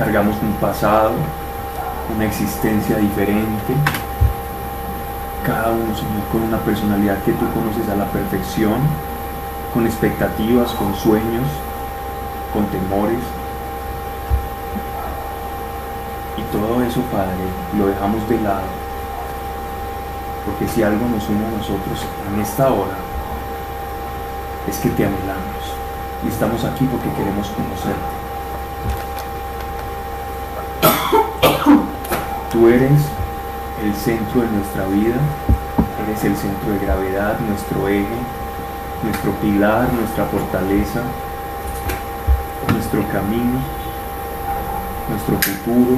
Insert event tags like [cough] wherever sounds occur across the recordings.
cargamos un pasado, una existencia diferente. Cada uno, Señor, con una personalidad que tú conoces a la perfección, con expectativas, con sueños, con temores. Y todo eso, Padre, lo dejamos de lado. Porque si algo nos une a nosotros en esta hora, es que te anhelamos. Y estamos aquí porque queremos conocerte. Tú eres el centro de nuestra vida, eres el centro de gravedad, nuestro eje, nuestro pilar, nuestra fortaleza, nuestro camino, nuestro futuro,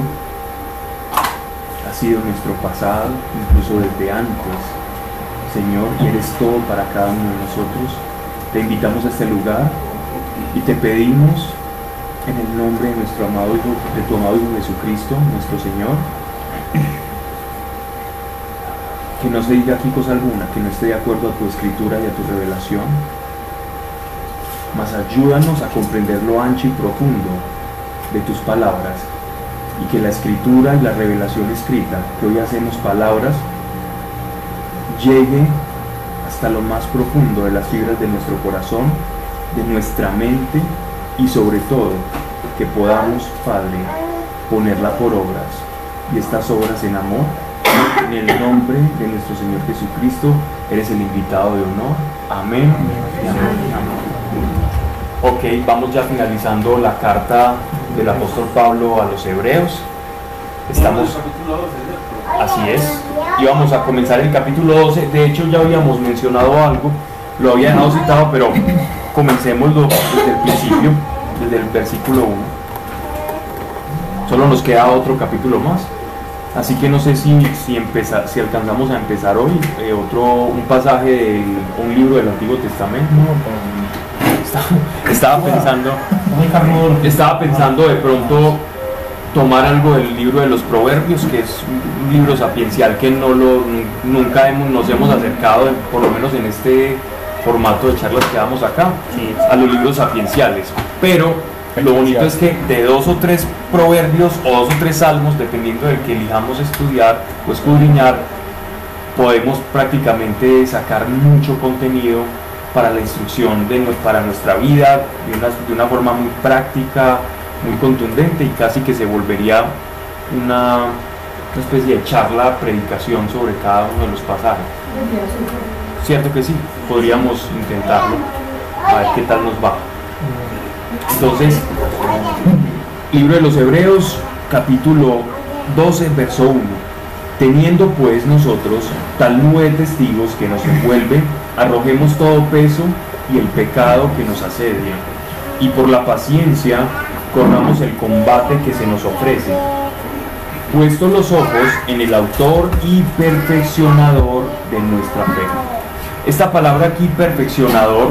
ha sido nuestro pasado, incluso desde antes. Señor, eres todo para cada uno de nosotros. Te invitamos a este lugar y te pedimos en el nombre de nuestro amado Hijo, de tu amado Hijo Jesucristo, nuestro Señor, que no se diga aquí cosa alguna que no esté de acuerdo a tu escritura y a tu revelación, mas ayúdanos a comprender lo ancho y profundo de tus palabras y que la escritura y la revelación escrita, que hoy hacemos palabras, llegue hasta lo más profundo de las fibras de nuestro corazón, de nuestra mente y sobre todo que podamos, Padre, ponerla por obras y estas obras en amor. En el nombre de nuestro Señor Jesucristo, eres el invitado de honor. Amén. Ok, vamos ya finalizando la carta del apóstol Pablo a los hebreos. Estamos. Así es. Y vamos a comenzar el capítulo 12. De hecho, ya habíamos mencionado algo, lo había dejado citado, pero comencemos desde el principio, desde el versículo 1. Solo nos queda otro capítulo más. Así que no sé si, si, empezar, si alcanzamos a empezar hoy eh, otro, un pasaje de un libro del Antiguo Testamento. Estaba, estaba pensando, estaba pensando de pronto tomar algo del libro de los Proverbios, que es un libro sapiencial que no lo, nunca hemos, nos hemos acercado, por lo menos en este formato de charlas que damos acá, a los libros sapienciales. Pero lo bonito es que de dos o tres proverbios o dos o tres salmos, dependiendo del que elijamos estudiar o escudriñar, podemos prácticamente sacar mucho contenido para la instrucción de, para nuestra vida de una, de una forma muy práctica, muy contundente y casi que se volvería una, una especie de charla, predicación sobre cada uno de los pasajes. Cierto que sí, podríamos intentarlo, a ver qué tal nos va. Entonces, libro de los Hebreos, capítulo 12, verso 1. Teniendo pues nosotros tal nube de testigos que nos envuelve, arrojemos todo peso y el pecado que nos asedia, y por la paciencia corramos el combate que se nos ofrece, puestos los ojos en el autor y perfeccionador de nuestra fe. Esta palabra aquí, perfeccionador,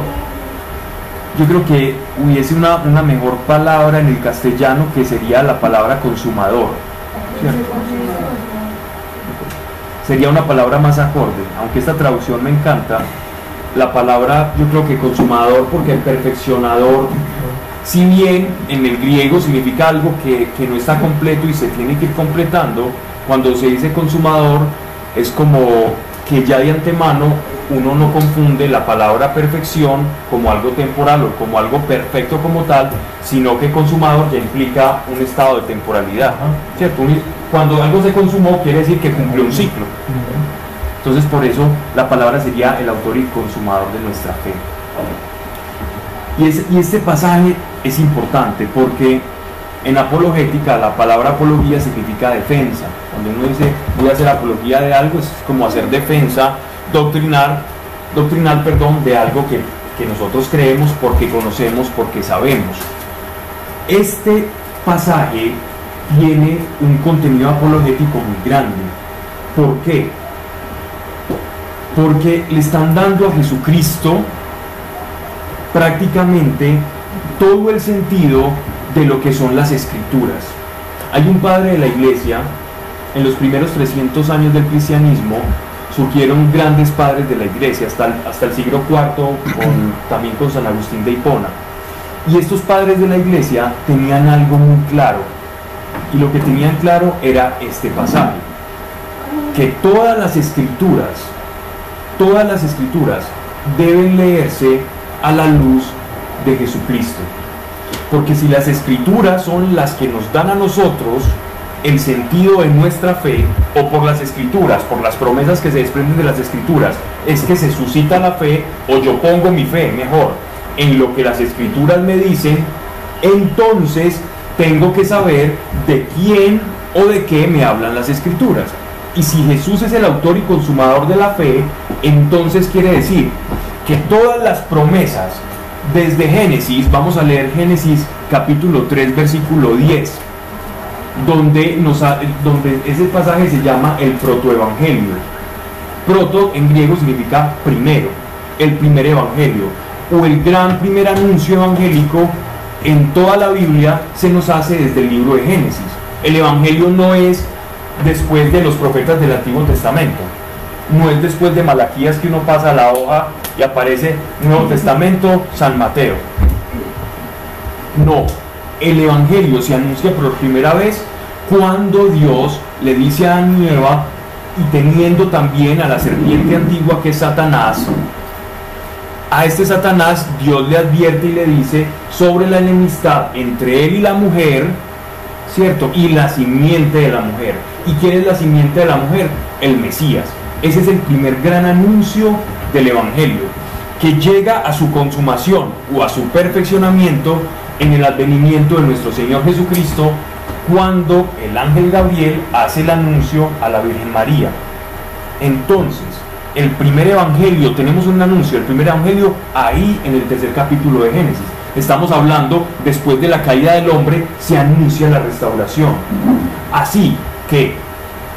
yo creo que hubiese una, una, mejor palabra en el castellano que sería la palabra consumador. Sería una palabra más acorde, aunque esta traducción me encanta. La palabra yo creo que consumador porque el perfeccionador, si bien en el griego significa algo que, que no está completo y se tiene que ir completando, cuando se dice consumador es como que ya de antemano uno no confunde la palabra perfección como algo temporal o como algo perfecto como tal, sino que consumado ya implica un estado de temporalidad. ¿cierto? Cuando algo se consumó quiere decir que cumplió un ciclo. Entonces por eso la palabra sería el autor y consumador de nuestra fe. Y este pasaje es importante porque en apologética la palabra apología significa defensa. Cuando uno dice voy a hacer apología de algo es como hacer defensa doctrinal, doctrinal perdón, de algo que, que nosotros creemos porque conocemos, porque sabemos. Este pasaje tiene un contenido apologético muy grande. ¿Por qué? Porque le están dando a Jesucristo prácticamente todo el sentido de lo que son las escrituras. Hay un padre de la iglesia en los primeros 300 años del cristianismo surgieron grandes padres de la iglesia hasta el, hasta el siglo IV, con, [clears throat] también con San Agustín de Hipona. Y estos padres de la iglesia tenían algo muy claro, y lo que tenían claro era este pasaje, que todas las escrituras, todas las escrituras deben leerse a la luz de Jesucristo. Porque si las escrituras son las que nos dan a nosotros el sentido de nuestra fe, o por las escrituras, por las promesas que se desprenden de las escrituras, es que se suscita la fe, o yo pongo mi fe, mejor, en lo que las escrituras me dicen, entonces tengo que saber de quién o de qué me hablan las escrituras. Y si Jesús es el autor y consumador de la fe, entonces quiere decir que todas las promesas, desde Génesis, vamos a leer Génesis capítulo 3, versículo 10, donde, nos donde ese pasaje se llama el protoevangelio. Proto en griego significa primero, el primer evangelio, o el gran primer anuncio evangélico en toda la Biblia se nos hace desde el libro de Génesis. El Evangelio no es después de los profetas del Antiguo Testamento, no es después de Malaquías que uno pasa la hoja y aparece Nuevo Testamento, San Mateo. No, el Evangelio se anuncia por primera vez cuando Dios le dice a Eva y teniendo también a la serpiente antigua que es Satanás, a este Satanás Dios le advierte y le dice sobre la enemistad entre él y la mujer, ¿cierto? Y la simiente de la mujer. ¿Y quién es la simiente de la mujer? El Mesías. Ese es el primer gran anuncio del Evangelio, que llega a su consumación o a su perfeccionamiento en el advenimiento de nuestro Señor Jesucristo, cuando el ángel Gabriel hace el anuncio a la Virgen María. Entonces, el primer evangelio, tenemos un anuncio, el primer evangelio ahí en el tercer capítulo de Génesis. Estamos hablando, después de la caída del hombre, se anuncia la restauración. Así que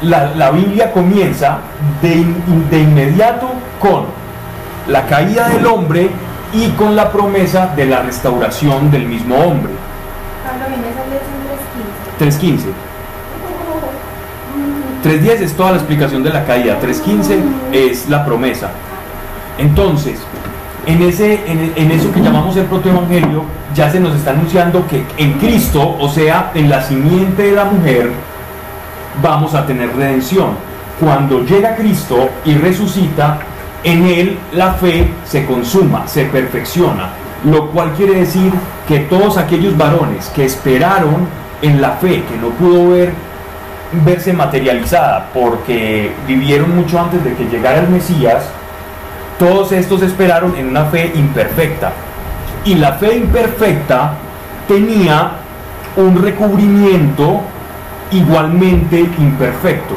la, Biblia comienza de, de inmediato con la caída del hombre y con la promesa de la restauración del mismo hombre. 3.15. 3.10 es toda la explicación de la caída, 3.15 es la promesa. Entonces, en, ese, en, eso que llamamos el protoevangelio, ya se nos está anunciando que en Cristo, o sea, en la simiente de la mujer, vamos a tener redención. Cuando llega Cristo y resucita, en Él la fe se consuma, se perfecciona, lo cual quiere decir que todos aquellos varones que esperaron en la fe, que no pudo ver verse materializada porque vivieron mucho antes de que llegara el Mesías, todos estos esperaron en una fe imperfecta. Y la fe imperfecta tenía un recubrimiento igualmente imperfecto.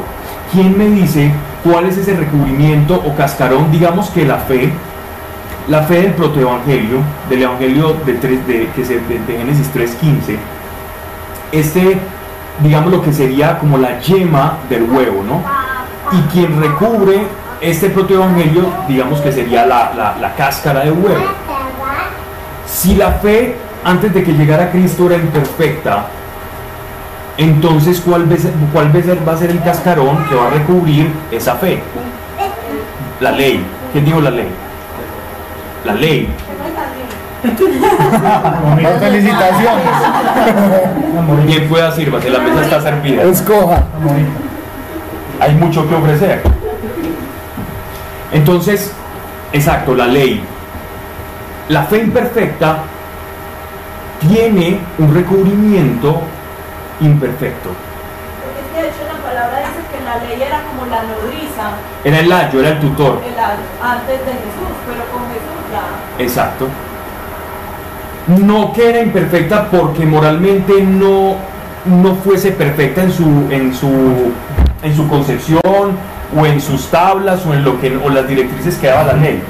¿Quién me dice cuál es ese recubrimiento o cascarón? Digamos que la fe, la fe del protoevangelio, del evangelio de, de, que se, de, de Génesis 3.15, este digamos lo que sería como la yema del huevo, ¿no? Y quien recubre este protoevangelio, digamos que sería la, cáscara del huevo. Si la fe antes de que llegara Cristo era imperfecta, entonces ¿cuál, cuál va a ser el cascarón que va a recubrir esa fe? La ley. ¿Quién dijo la ley? La ley. Felicitaciones. Bien pueda sirva, la mesa está servida. Escoja. Hay mucho que ofrecer. Entonces, exacto, la ley. La fe imperfecta tiene un recubrimiento imperfecto. Porque es que de hecho la palabra dice que la ley era como la nodriza. Era el ayo, era el tutor. El ayo, antes de Jesús, pero con Jesús ya. Exacto no que era imperfecta porque moralmente no, no fuese perfecta en su, en, su, en su concepción o en sus tablas o en lo que, o las directrices que daba la ley,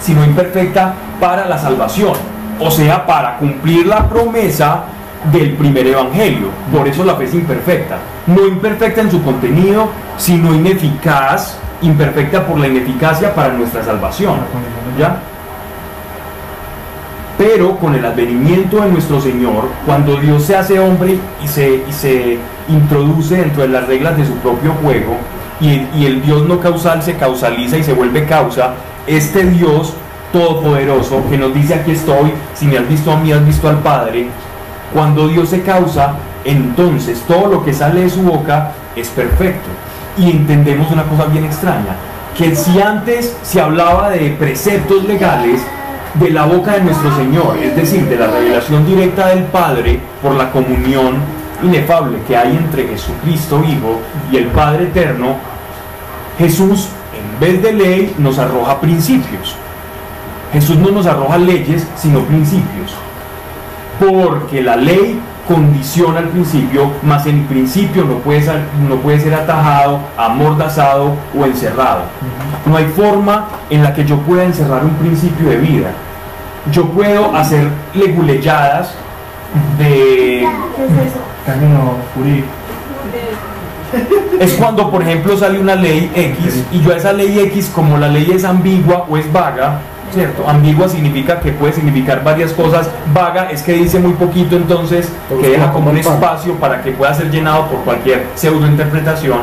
sino imperfecta para la salvación, o sea, para cumplir la promesa del primer evangelio. Por eso la fe es imperfecta. No imperfecta en su contenido, sino ineficaz, imperfecta por la ineficacia para nuestra salvación. Pero con el advenimiento de nuestro Señor, cuando Dios se hace hombre y se, se introduce dentro de las reglas de su propio juego, y, y el Dios no causal se causaliza y se vuelve causa, este Dios todopoderoso que nos dice aquí estoy, si me has visto a mí, has visto al Padre, Cuando Dios se causa, entonces todo lo que sale de su boca es perfecto. Y entendemos una cosa bien extraña, que si antes se hablaba de preceptos legales, de la boca de nuestro Señor, es decir, de la revelación directa del Padre por la comunión inefable que hay entre Jesucristo Hijo y el Padre Eterno, Jesús en vez de ley nos arroja principios. Jesús no nos arroja leyes, sino principios. Porque la ley condiciona el principio, más el principio no puede, ser, no puede ser atajado, amordazado o encerrado. No hay forma en la que yo pueda encerrar un principio de vida. Yo puedo hacer leguleyadas de... ¿Qué es eso? Término jurídico. Es cuando, por ejemplo, sale una ley X y yo a esa ley X, como la ley es ambigua o es vaga, ¿cierto? Ambigua significa que puede significar varias cosas, vaga es que dice muy poquito, entonces que deja como un espacio para que pueda ser llenado por cualquier pseudointerpretación.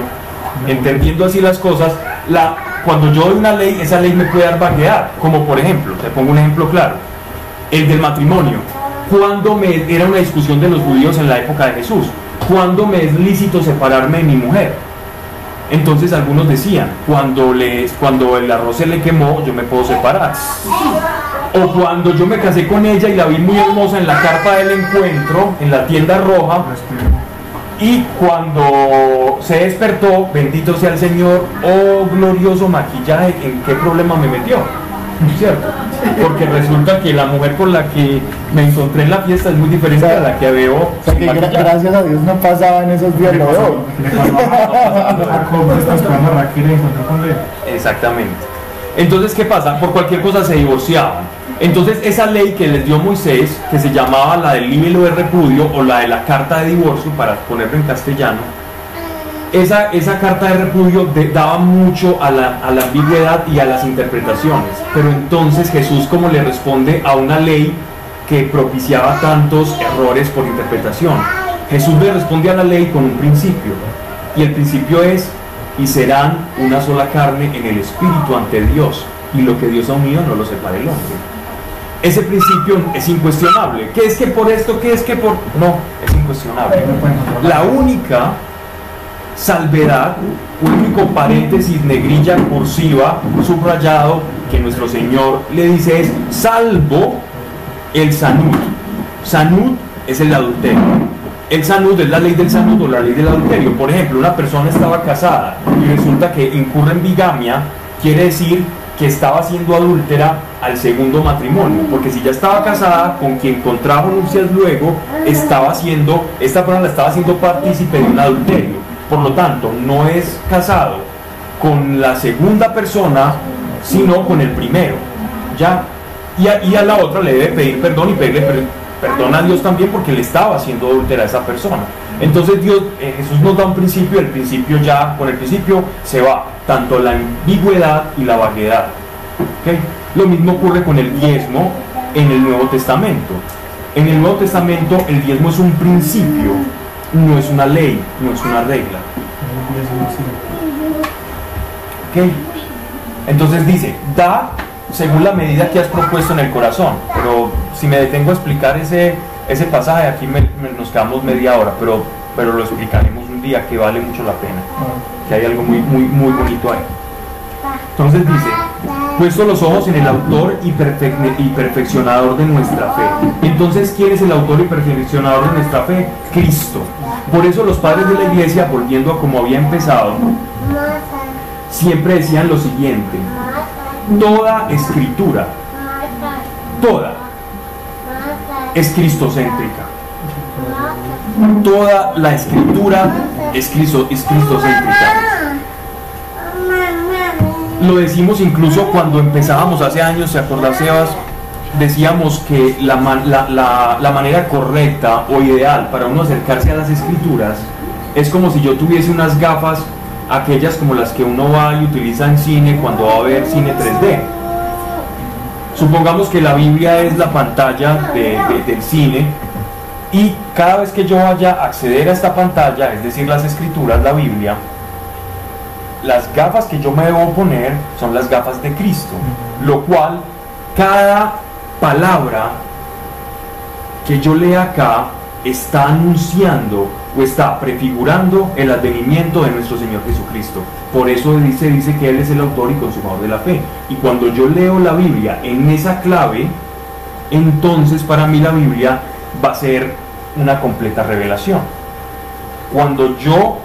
Entendiendo así las cosas, la, cuando yo doy una ley, esa ley me puede dar vaguedad, como por ejemplo, te pongo un ejemplo claro, el del matrimonio. Cuando me, era una discusión de los judíos en la época de Jesús, ¿cuándo me es lícito separarme de mi mujer? Entonces algunos decían, cuando, les, cuando el arroz se le quemó, yo me puedo separar. O cuando yo me casé con ella y la vi muy hermosa en la carpa del encuentro, en la tienda roja, y cuando se despertó, bendito sea el Señor, oh glorioso maquillaje, ¿en qué problema me metió? [laughs] ¿Cierto? Porque resulta que la mujer con la que me encontré en la fiesta es muy diferente a la que veo. O sea que gracias a Dios no pasaba en esos días, lo veo. Exactamente. Entonces, ¿qué pasa? Por cualquier cosa se divorciaban. Entonces, esa ley que les dio Moisés, que se llamaba la del libelo de repudio o la de la carta de divorcio, para ponerlo en castellano, esa, esa carta de repudio de- daba mucho a la, a la ambigüedad y a las interpretaciones. Pero entonces Jesús, como le responde a una ley que propiciaba tantos errores por interpretación, Jesús le responde a la ley con un principio. Y el principio es, y serán una sola carne en el espíritu ante Dios. Y lo que Dios ha unido no lo separe el hombre. Ese principio es incuestionable. ¿Qué es que por esto? ¿Qué es que por.? No, es incuestionable. La única salvedad, único paréntesis, negrilla cursiva, subrayado, que nuestro Señor le dice es salvo el sanud. Sanud es el adulterio. El sanud es la ley del sanud o la ley del adulterio. Por ejemplo, una persona estaba casada y resulta que incurre en bigamia, quiere decir que estaba siendo adúltera al segundo matrimonio, porque si ya estaba casada con quien contrajo nupcias luego, estaba siendo, esta persona la estaba haciendo partícipe de un adulterio. Por lo tanto, no es casado con la segunda persona, sino con el primero. ¿Ya? Y a, la otra le debe pedir perdón y pedirle per- perdón a Dios también porque le estaba haciendo adultera a esa persona. Entonces Dios, eh, Jesús nos da un principio, el principio ya, con el principio se va tanto la ambigüedad y la vaguedad. ¿ok? Lo mismo ocurre con el diezmo en el Nuevo Testamento. En el Nuevo Testamento el diezmo es un principio, no es una ley, no es una regla. ¿ok? Entonces dice, da según la medida que has propuesto en el corazón. Pero si me detengo a explicar ese, ese pasaje, aquí me- me- nos quedamos media hora, pero, pero lo explicaremos un día que vale mucho la pena, que hay algo muy, muy, muy bonito ahí. Entonces dice, puesto los ojos en el autor y, perfec- y perfeccionador de nuestra fe. Entonces, ¿quién es el autor y perfeccionador de nuestra fe? Cristo. Por eso los padres de la iglesia, volviendo a como había empezado, siempre decían lo siguiente, toda escritura, toda, es cristocéntrica. Toda la escritura es, cristo, es cristocéntrica. Lo decimos incluso cuando empezábamos hace años, ¿se acuerda Sebas? Decíamos que la, la- la- manera correcta o ideal para uno acercarse a las escrituras es como si yo tuviese unas gafas, aquellas como las que uno va y utiliza en cine cuando va a ver cine 3D. Supongamos que la Biblia es la pantalla de- del cine y cada vez que yo vaya a acceder a esta pantalla, es decir, las escrituras, la Biblia, las gafas que yo me debo poner son las gafas de Cristo, lo cual cada palabra que yo lea acá está anunciando o está prefigurando el advenimiento de nuestro Señor Jesucristo. Por eso dice, dice que Él es el autor y consumador de la fe. Y cuando yo leo la Biblia en esa clave, entonces para mí la Biblia va a ser una completa revelación. Cuando yo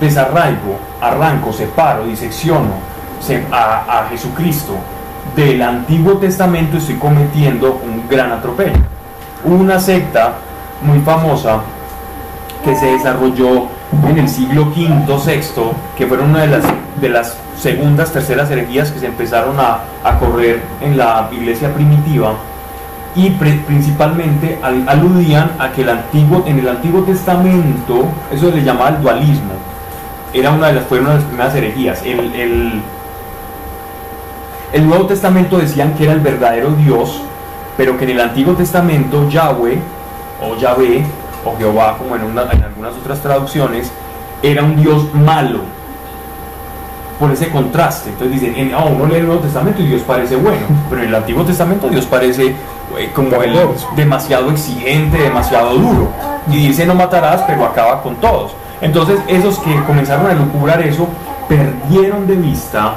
desarraigo, arranco, separo, disecciono se- a, Jesucristo. Del Antiguo Testamento, estoy cometiendo un gran atropello. Una secta muy famosa que se desarrolló en el siglo V, VI, que fueron una de las, de las segundas, terceras herejías que se empezaron a, a correr en la iglesia primitiva. Y principalmente al- aludían a que el antiguo, en el Antiguo Testamento, eso se le llamaba el dualismo, era una de las, fue una de las primeras herejías. El, el, el Nuevo Testamento decían que era el verdadero Dios, pero que en el Antiguo Testamento Yahweh, o Yahvé, o Jehová, como en, una- en algunas otras traducciones, era un Dios malo. Por ese contraste. Entonces dicen, en, ah, uno lee el Nuevo Testamento y Dios parece bueno, [laughs] pero en el Antiguo Testamento Dios parece eh, como el demasiado exigente, demasiado duro. Y dice no matarás, pero acaba con todos. Entonces esos que comenzaron a lucubrar eso, perdieron de vista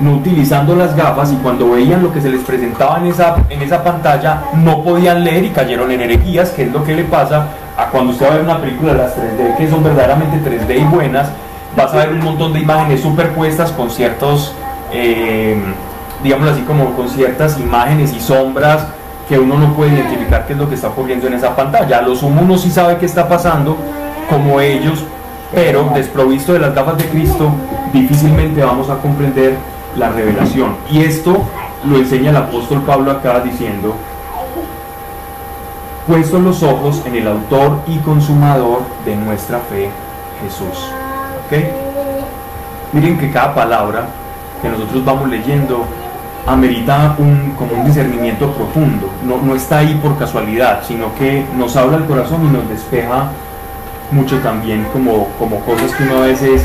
no utilizando las gafas y cuando veían lo que se les presentaba en esa, en esa pantalla no podían leer y cayeron en herejías, que es lo que le pasa a cuando usted va a ver una película de las 3D que son verdaderamente 3D y buenas, vas a ver un montón de imágenes superpuestas con ciertos, eh, digámoslo así, como con ciertas imágenes y sombras que uno no puede identificar qué es lo que está ocurriendo en esa pantalla. A lo sumo uno sí sabe qué está pasando, como ellos, pero desprovisto de las gafas de Cristo, difícilmente vamos a comprender la revelación. Y esto lo enseña el apóstol Pablo acá diciendo, puestos los ojos en el autor y consumador de nuestra fe, Jesús. ¿Ok? Miren que cada palabra que nosotros vamos leyendo amerita un, como un discernimiento profundo. No, no está ahí por casualidad, sino que nos habla el corazón y nos despeja mucho también como, como cosas que uno a veces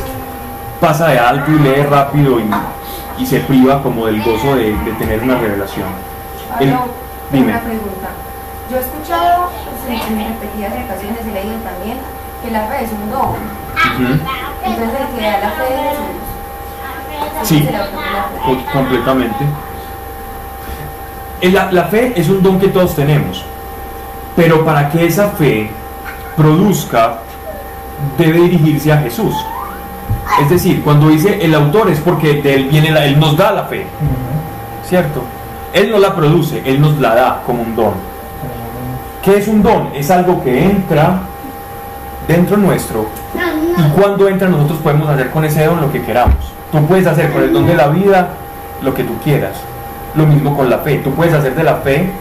pasa de alto y lee rápido y, y se priva como del gozo de, de tener una revelación. El- dime. una pregunta. Yo he escuchado pues, en en repetidas ocasiones y leído también que la fe es un don. Entonces el que da la fe es Jesús. Sí. Completamente. La, la fe es un don que todos tenemos, pero para que esa fe produzca, debe dirigirse a Jesús. Es decir, cuando dice el autor es porque de él viene la, él nos da la fe, ¿cierto? Él no la produce, él nos la da como un don. ¿Qué es un don? Es algo que entra dentro nuestro y cuando entra nosotros podemos hacer con ese don lo que queramos. Tú puedes hacer con el don de la vida lo que tú quieras. Lo mismo con la fe. Tú puedes hacer de la fe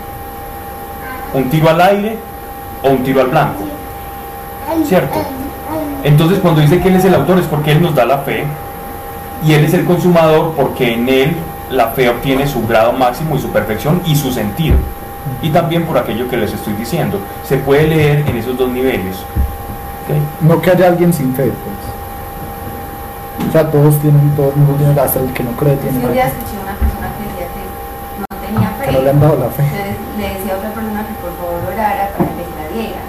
un tiro al aire o un tiro al blanco. ¿Cierto? Entonces cuando dice que Él es el autor es porque Él nos da la fe y Él es el consumador porque en Él la fe obtiene su grado máximo y su perfección y su sentido. Y también por aquello que les estoy diciendo. Se puede leer en esos dos niveles. No que haya alguien sin fe, pues. O sea, todos tienen, todo el mundo tiene, hasta el que no cree Si tiene un día fe. escuché a una persona que decía que no tenía fe, Que no le han dado la fe. le, le decía a otra persona que por favor orara para que se la diera.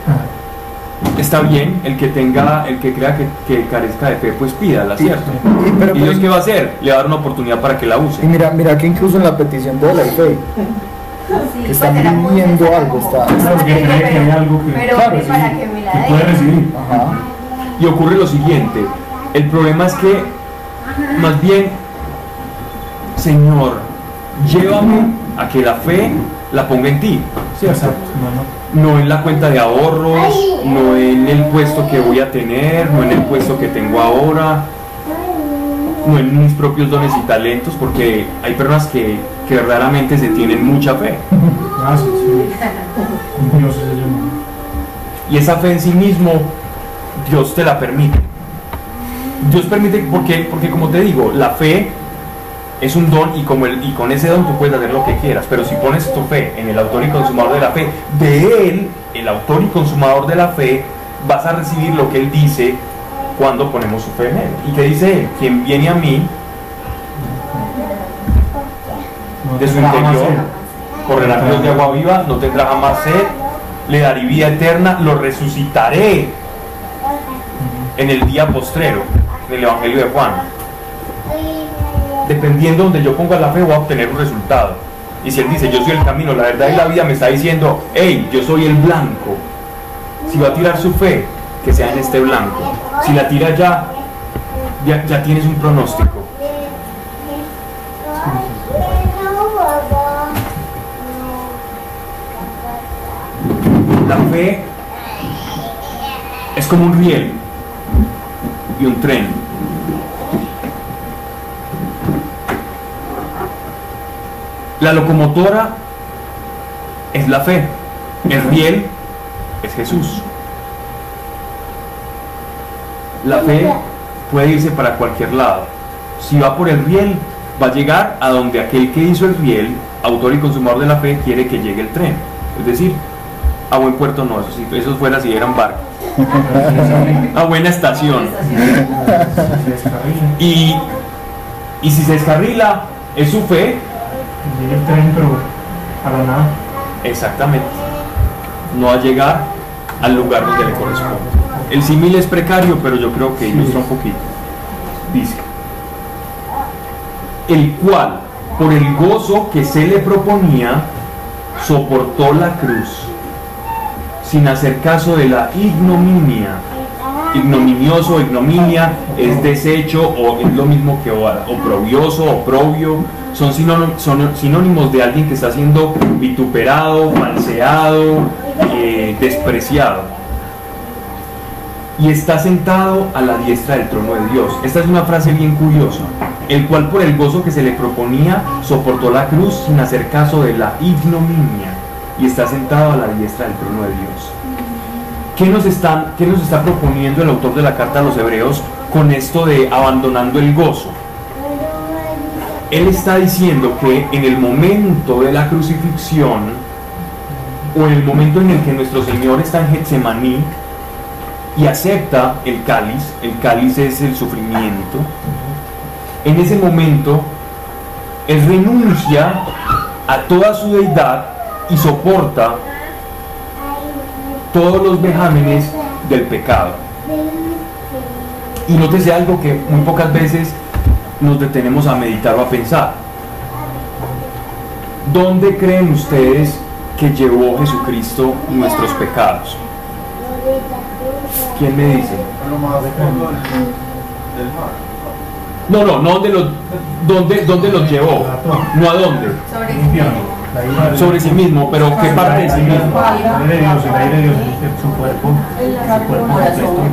Está bien, el que tenga, el que crea que, que carezca de fe, pues pídala, ¿cierto? Y, pero, ¿Y Dios pues, qué va a hacer? Le va a dar una oportunidad para que la y use. mira, mira que incluso en la petición de la fe, Sí, Que están pues viviendo sencilla, algo, está- "No Porque tengo, cree que pero- hay algo que- Pero claro, ore sí, para que me la que dé. puede recibir. ajá, Y ocurre lo siguiente, el problema es que, más bien, Señor, llévame a que la fe la ponga en ti, ¿cierto? Exacto. No, no. No en la cuenta de ahorros, no en el puesto que voy a tener, no en el puesto que tengo ahora, no en mis propios dones y talentos, porque hay personas que, que verdaderamente se tienen mucha fe. Ah, sí, sí. Con Dios es ello, ¿no? Y esa fe en sí mismo, Dios te la permite. Dios permite, porque, porque como te digo, la fe es un don y, como el, y con ese don tú puedes hacer lo que quieras. Pero si pones tu fe en el autor y consumador de la fe, de Él, el autor y consumador de la fe, vas a recibir lo que Él dice cuando ponemos su fe en Él. ¿Y qué dice Él? Quien viene a mí, de su interior, correrá ríos de agua viva, no tendrá jamás sed. le daré vida eterna, lo resucitaré en el día postrero, en el Evangelio de Juan. Dependiendo donde yo ponga la fe, voy a obtener un resultado. Y si él dice, yo soy el camino, la verdad y la vida, me está diciendo, hey, yo soy el blanco. Si va a tirar su fe, que sea en este blanco. Si la tira ya, ya, ya tienes un pronóstico. La fe es como un riel y un tren. La locomotora es la fe. El riel es Jesús. La fe puede irse para cualquier lado. Si va por el riel, va a llegar a donde aquel que hizo el riel, autor y consumador de la fe, quiere que llegue el tren. Es decir, a buen puerto no, eso, sí, eso fuera si eran barco. [laughs] A buena estación. [laughs] Y, y si se descarrila, es su fe, Llega el tren, pero para nada. exactamente. No a llegar al lugar donde le corresponde. El símil es precario, pero yo creo que ilustra un poquito. Dice, el cual, por el gozo que se le proponía, soportó la cruz, sin hacer caso de la ignominia. Ignominioso, ignominia, es desecho o es lo mismo que oprobioso, oprobio. Son son sinónimos de alguien que está siendo vituperado, falseado, eh, despreciado y está sentado a la diestra del trono de Dios. Esta es una frase bien curiosa. El cual por el gozo que se le proponía soportó la cruz sin hacer caso de la ignominia y está sentado a la diestra del trono de Dios. ¿Qué nos, están, ¿Qué nos está proponiendo el autor de la carta a los hebreos con esto de abandonando el gozo? Él está diciendo que en el momento de la crucifixión o en el momento en el que nuestro Señor está en Getsemaní, y acepta el cáliz, el cáliz es el sufrimiento, en ese momento él renuncia a toda su deidad y soporta todos los vejámenes del pecado. Y nótese algo que muy pocas veces nos detenemos a meditar o a pensar. ¿Dónde creen ustedes que llevó Jesucristo nuestros pecados? ¿Quién me dice? No, no, no dónde los, dónde, dónde los llevó, no a dónde, Sobre Sobre sí mismo, pero qué parte de sí mismo. El aire de Dios, el aire de Dios es su cuerpo, su cuerpo completo.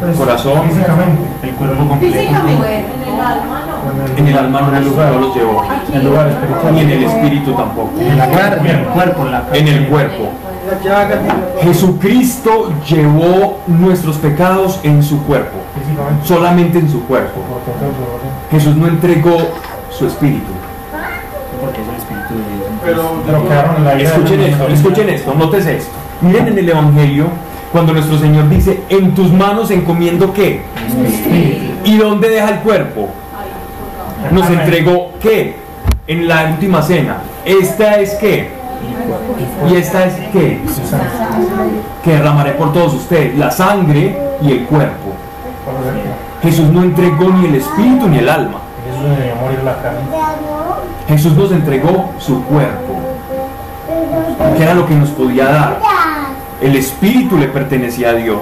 Pues, Corazón. Físicamente, el cuerpo completo. Físicamente. En el alma no. En el alma no, el no los llevó, en el lugar espiritual. ni en el espíritu tampoco, En la carne, en el cuerpo, en el cuerpo. Jesucristo llevó nuestros pecados en su cuerpo, solamente en su cuerpo. El. Jesús no entregó su espíritu. Pero, Pero quedaron en la Escuchen esto, escuchen esto, nótese esto. Miren en el Evangelio cuando nuestro Señor dice, en tus manos encomiendo qué? ¿Y dónde deja el cuerpo? Nos entregó qué? En la última cena. Esta es qué? Y esta es qué? Que derramaré por todos ustedes. La sangre y el cuerpo. Jesús no entregó ni el espíritu ni el alma. Jesús morir la carne. Jesús nos entregó su cuerpo, que era lo que nos podía dar. El espíritu le pertenecía a Dios,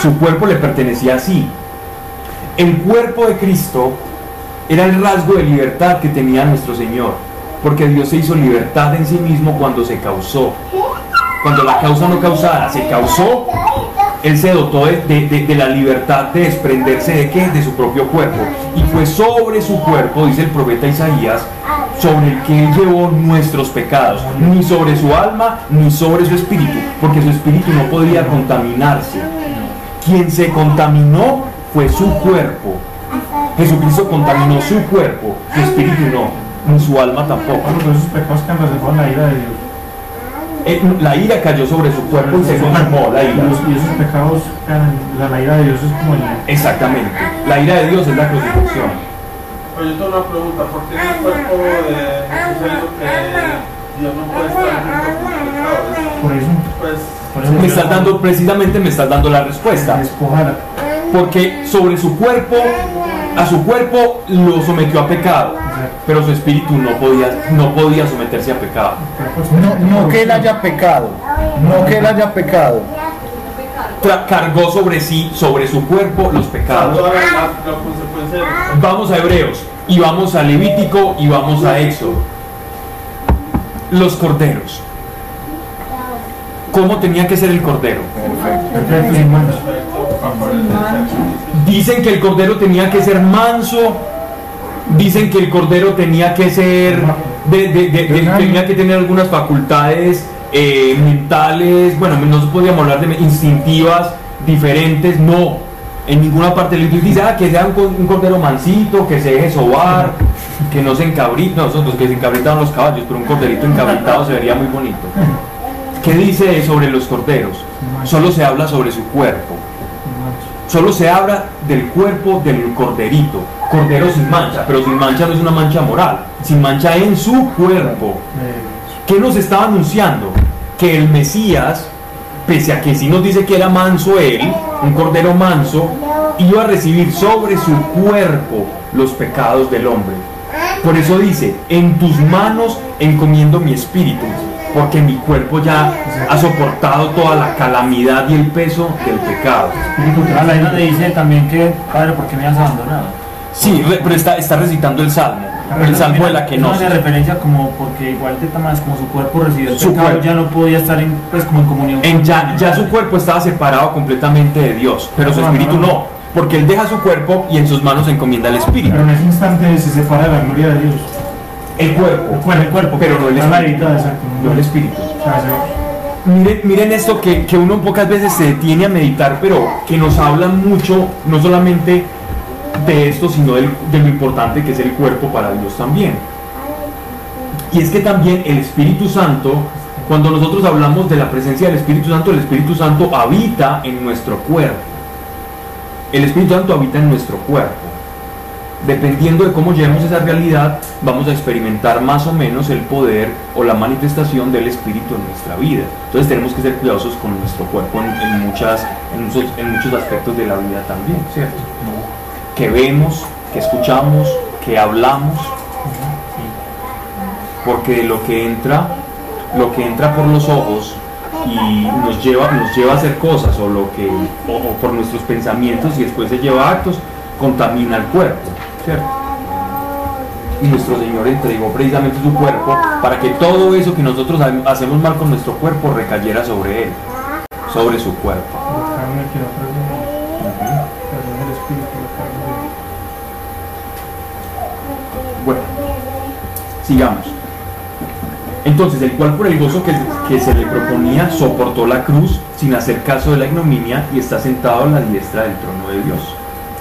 su cuerpo le pertenecía a sí. El cuerpo de Cristo era el rasgo de libertad que tenía nuestro Señor, porque Dios se hizo libertad en sí mismo cuando se causó. Cuando la causa no causara, se causó, Él se dotó de- de la libertad de desprenderse de qué? De su propio cuerpo. Y fue sobre su cuerpo, dice el profeta Isaías, sobre el que Él llevó nuestros pecados, ni sobre su alma, ni sobre su espíritu, porque su espíritu no podía contaminarse. Quien se contaminó fue su cuerpo. Jesucristo contaminó su cuerpo, su espíritu no, ni su alma tampoco. Bueno, esos pecados que reservado la ira de Dios. Eh, La ira cayó sobre su cuerpo y se consumó la ira. Y esos pecados, eh, la, la ira de Dios es como el. Exactamente. La ira de Dios es la crucifixión. Oye, yo tengo una pregunta, ¿por qué en el cuerpo de Jesús que Dios no puede estar junto con. Por eso, Pues, por eso Me estás dando, precisamente me estás dando la respuesta. Porque sobre su cuerpo, a su cuerpo lo sometió a pecado, pero su espíritu no podía, no podía someterse a pecado. No, no que él haya pecado, no que él haya pecado. Tra- cargó sobre sí, sobre su cuerpo, los pecados. Vamos a Hebreos, y vamos a Levítico, y vamos a Éxodo. Los corderos. ¿Cómo tenía que ser el cordero? Dicen que el cordero tenía que ser manso. Dicen que el cordero tenía que ser. de- de- de- de- tenía que tener algunas facultades eh, mentales. Bueno, no se podíamos hablar de instintivas diferentes. No. En ninguna parte del libro dice que sea un, co- un cordero mansito, que se deje sobar, que no se encabrite. No, nosotros que se encabritaban los caballos, pero un corderito encabritado se vería muy bonito. ¿Qué dice sobre los corderos? Solo se habla sobre su cuerpo. Solo se habla del cuerpo del corderito. Cordero sin mancha, pero sin mancha no es una mancha moral, sin mancha en su cuerpo. ¿Qué nos estaba anunciando? Que el Mesías, pese a que sí nos dice que era manso él, un cordero manso, iba a recibir sobre su cuerpo los pecados del hombre. Por eso dice, en tus manos encomiendo mi espíritu, porque mi cuerpo ya ha soportado toda la calamidad y el peso del pecado. Ahí donde dice también que, Padre, ¿por qué me has abandonado? Sí, pero está, está recitando el salmo, el salmo de la que no hace referencia como porque igual de Tamás como su cuerpo recibió el Su pecado cuerpo. ya no podía estar en, pues como en comunión En con- ya, ya su cuerpo estaba separado completamente de Dios, pero su espíritu no, porque él deja su cuerpo y en sus manos encomienda el espíritu. Pero en ese instante se separa de la gloria de Dios. El cuerpo, El cuerpo, el cuerpo, pero no el espíritu. No el espíritu. Miren, miren esto que, que uno pocas veces se detiene a meditar, pero que nos habla mucho, no solamente de esto, sino del- de lo importante que es el cuerpo para Dios también. Y es que también el Espíritu Santo, cuando nosotros hablamos de la presencia del Espíritu Santo, el Espíritu Santo habita en nuestro cuerpo. El Espíritu Santo habita en nuestro cuerpo. Dependiendo de cómo llevemos esa realidad, vamos a experimentar más o menos el poder o la manifestación del Espíritu en nuestra vida. Entonces tenemos que ser cuidadosos con nuestro cuerpo en, muchas, en, en muchos aspectos de la vida también, ¿cierto? Que vemos, que escuchamos, que hablamos, porque lo que entra, lo que entra por los ojos y nos lleva, nos lleva a hacer cosas o lo que o, o por nuestros pensamientos y después se lleva a actos, contamina el cuerpo, ¿cierto? Y nuestro Señor entregó precisamente su cuerpo para que todo eso que nosotros ha- hacemos mal con nuestro cuerpo recayera sobre él, sobre su cuerpo. Sigamos. Entonces, el cual por el gozo que, que se le proponía soportó la cruz sin hacer caso de la ignominia y está sentado a la diestra del trono de Dios.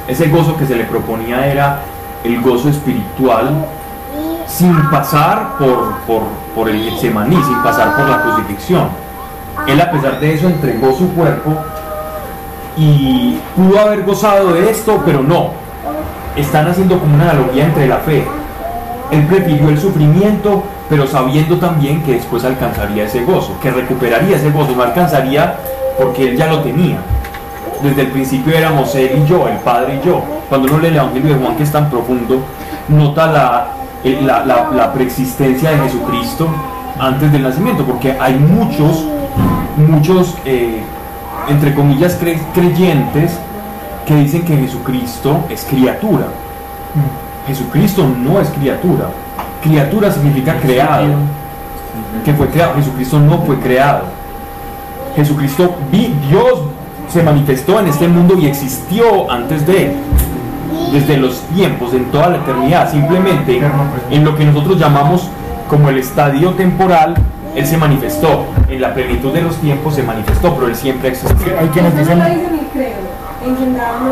Ese gozo que se le proponía era el gozo espiritual sin pasar por, por, por el Getsemaní, sin pasar por la crucifixión. Él a pesar de eso entregó su cuerpo y pudo haber gozado de esto, pero no. Están haciendo como una analogía entre la fe. Él prefirió el sufrimiento, pero sabiendo también que después alcanzaría ese gozo, que recuperaría ese gozo, no alcanzaría porque él ya lo tenía. Desde el principio éramos él y yo, el Padre y yo. Cuando uno lee el Evangelio de Juan, que es tan profundo, nota la, el- la, preexistencia de Jesucristo antes del nacimiento, porque hay muchos, muchos, eh, entre comillas, cre- creyentes que dicen que Jesucristo es criatura. Jesucristo no es criatura. Criatura significa creado. Que fue creado. Jesucristo no fue creado. Jesucristo, vi, Dios se manifestó en este mundo y existió antes de él. Desde los tiempos, en toda la eternidad. Simplemente en lo que nosotros llamamos como el estadio temporal, Él se manifestó. En la plenitud de los tiempos se manifestó, pero Él siempre existió. Hay quienes dicen,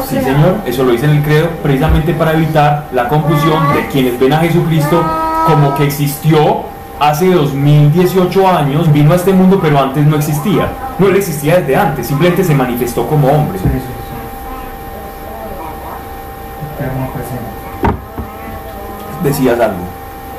Sí, señor, eso lo dice en el credo, precisamente para evitar la confusión de quienes ven a Jesucristo como que existió hace 2018 años, vino a este mundo, pero antes no existía. No, él existía desde antes, simplemente se manifestó como hombre. Sí, sí, sí. Eterno presente. Decías algo.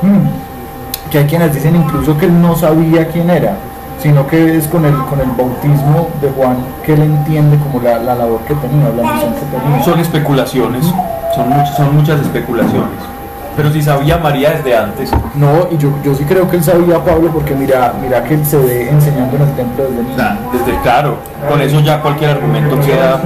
"Mm, que hay quienes dicen incluso que él no sabía quién era, sino que es con el, con el bautismo de Juan que él entiende como la, la labor que tenía, la misión que tenía. Son especulaciones, son, son muchas especulaciones. Pero si sabía María desde antes, No, y yo, yo sí creo que él sabía Pablo porque mira, mira que él se ve enseñando en el templo desde niño. desde claro, con eso ya cualquier argumento queda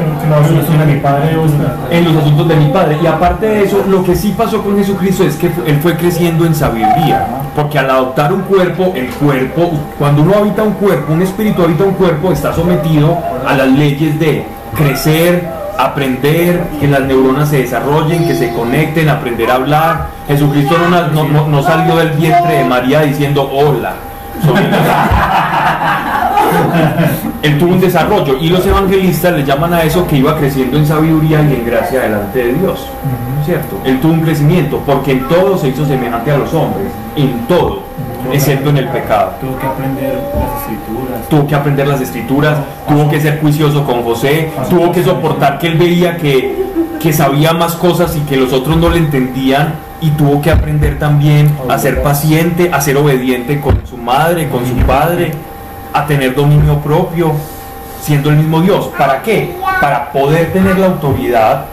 en los asuntos de mi padre. Y aparte de eso, lo que sí pasó con Jesucristo es que él fue creciendo en sabiduría. Porque al adoptar un cuerpo, el cuerpo, cuando uno habita un cuerpo, un espíritu habita un cuerpo, está sometido a las leyes de crecer, aprender, que las neuronas se desarrollen, que se conecten, aprender a hablar. Jesucristo no, salió del vientre de María diciendo hola. [laughs] él tuvo un desarrollo y los evangelistas le llaman a eso que iba creciendo en sabiduría y en gracia delante de Dios. ¿Cierto? Él tuvo un crecimiento porque en todo se hizo semejante a los hombres, en todo, excepto en el pecado. Tuvo que aprender las escrituras. Tuvo que aprender las escrituras, tuvo que ser juicioso con José, tuvo que soportar que él veía que, que sabía más cosas y que los otros no le entendían y tuvo que aprender también a ser paciente, a ser obediente con su madre, con su padre, a tener dominio propio, siendo el mismo Dios. ¿Para qué? Para poder tener la autoridad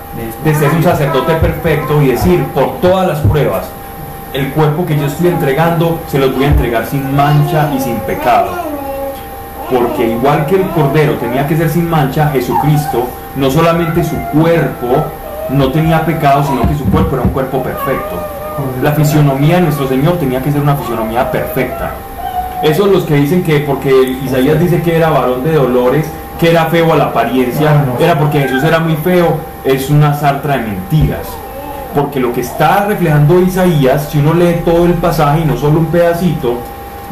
de ser un sacerdote perfecto y decir, por todas las pruebas, el cuerpo que yo estoy entregando se los voy a entregar sin mancha y sin pecado. Porque igual que el cordero tenía que ser sin mancha, Jesucristo, no solamente su cuerpo no tenía pecado, sino que su cuerpo era un cuerpo perfecto. La fisionomía de nuestro Señor tenía que ser una fisionomía perfecta. Esos los que dicen que porque Isaías dice que era varón de dolores, que era feo a la apariencia, era porque Jesús era muy feo, es una sartra de mentiras. Porque lo que está reflejando Isaías, si uno lee todo el pasaje y no solo un pedacito,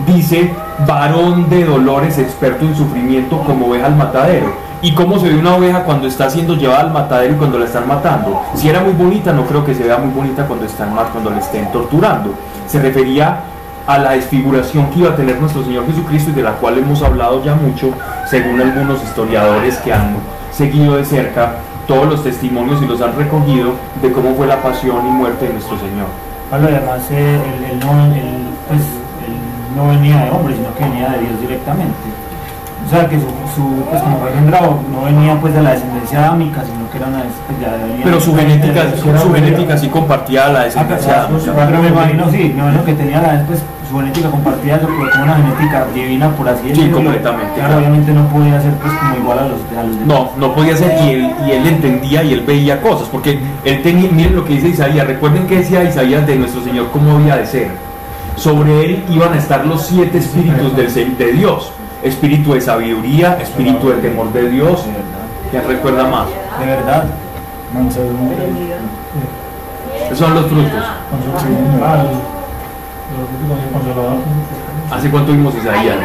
dice varón de dolores, experto en sufrimiento como oveja al matadero. ¿Y cómo se ve una oveja cuando está siendo llevada al matadero y cuando la están matando? Si era muy bonita, no creo que se vea muy bonita cuando, están, cuando la estén torturando. Se refería a la desfiguración que iba a tener nuestro Señor Jesucristo y de la cual hemos hablado ya mucho, según algunos historiadores que han seguido de cerca todos los testimonios y los han recogido de cómo fue la pasión y muerte de nuestro Señor. Pablo, además, eh, él, él no, él, pues, él no venía de hombre, sino que venía de Dios directamente. O sea, que su, su pues, como fue engendrado, no venía pues de la descendencia adámica, sino que era una pues, venía Pero su genética, su, su genética sí compartía la Ah, descendencia. pero me imagino, sí, me imagino que tenía la, pues, su genética compartida como una genética divina, por así decirlo. completamente, Claro, claro. obviamente no podía ser pues como igual a los, a los demás. No, no podía ser y él, y él entendía y él veía cosas, porque él tenía, miren lo que dice Isaías, recuerden que decía Isaías de nuestro Señor cómo había de ser. Sobre él iban a estar los siete espíritus del, se- de Dios, espíritu de sabiduría, espíritu de temor de Dios, De verdad. ¿quién recuerda más? De verdad. Esos son los frutos. ¿Hace cuánto vimos Isaías?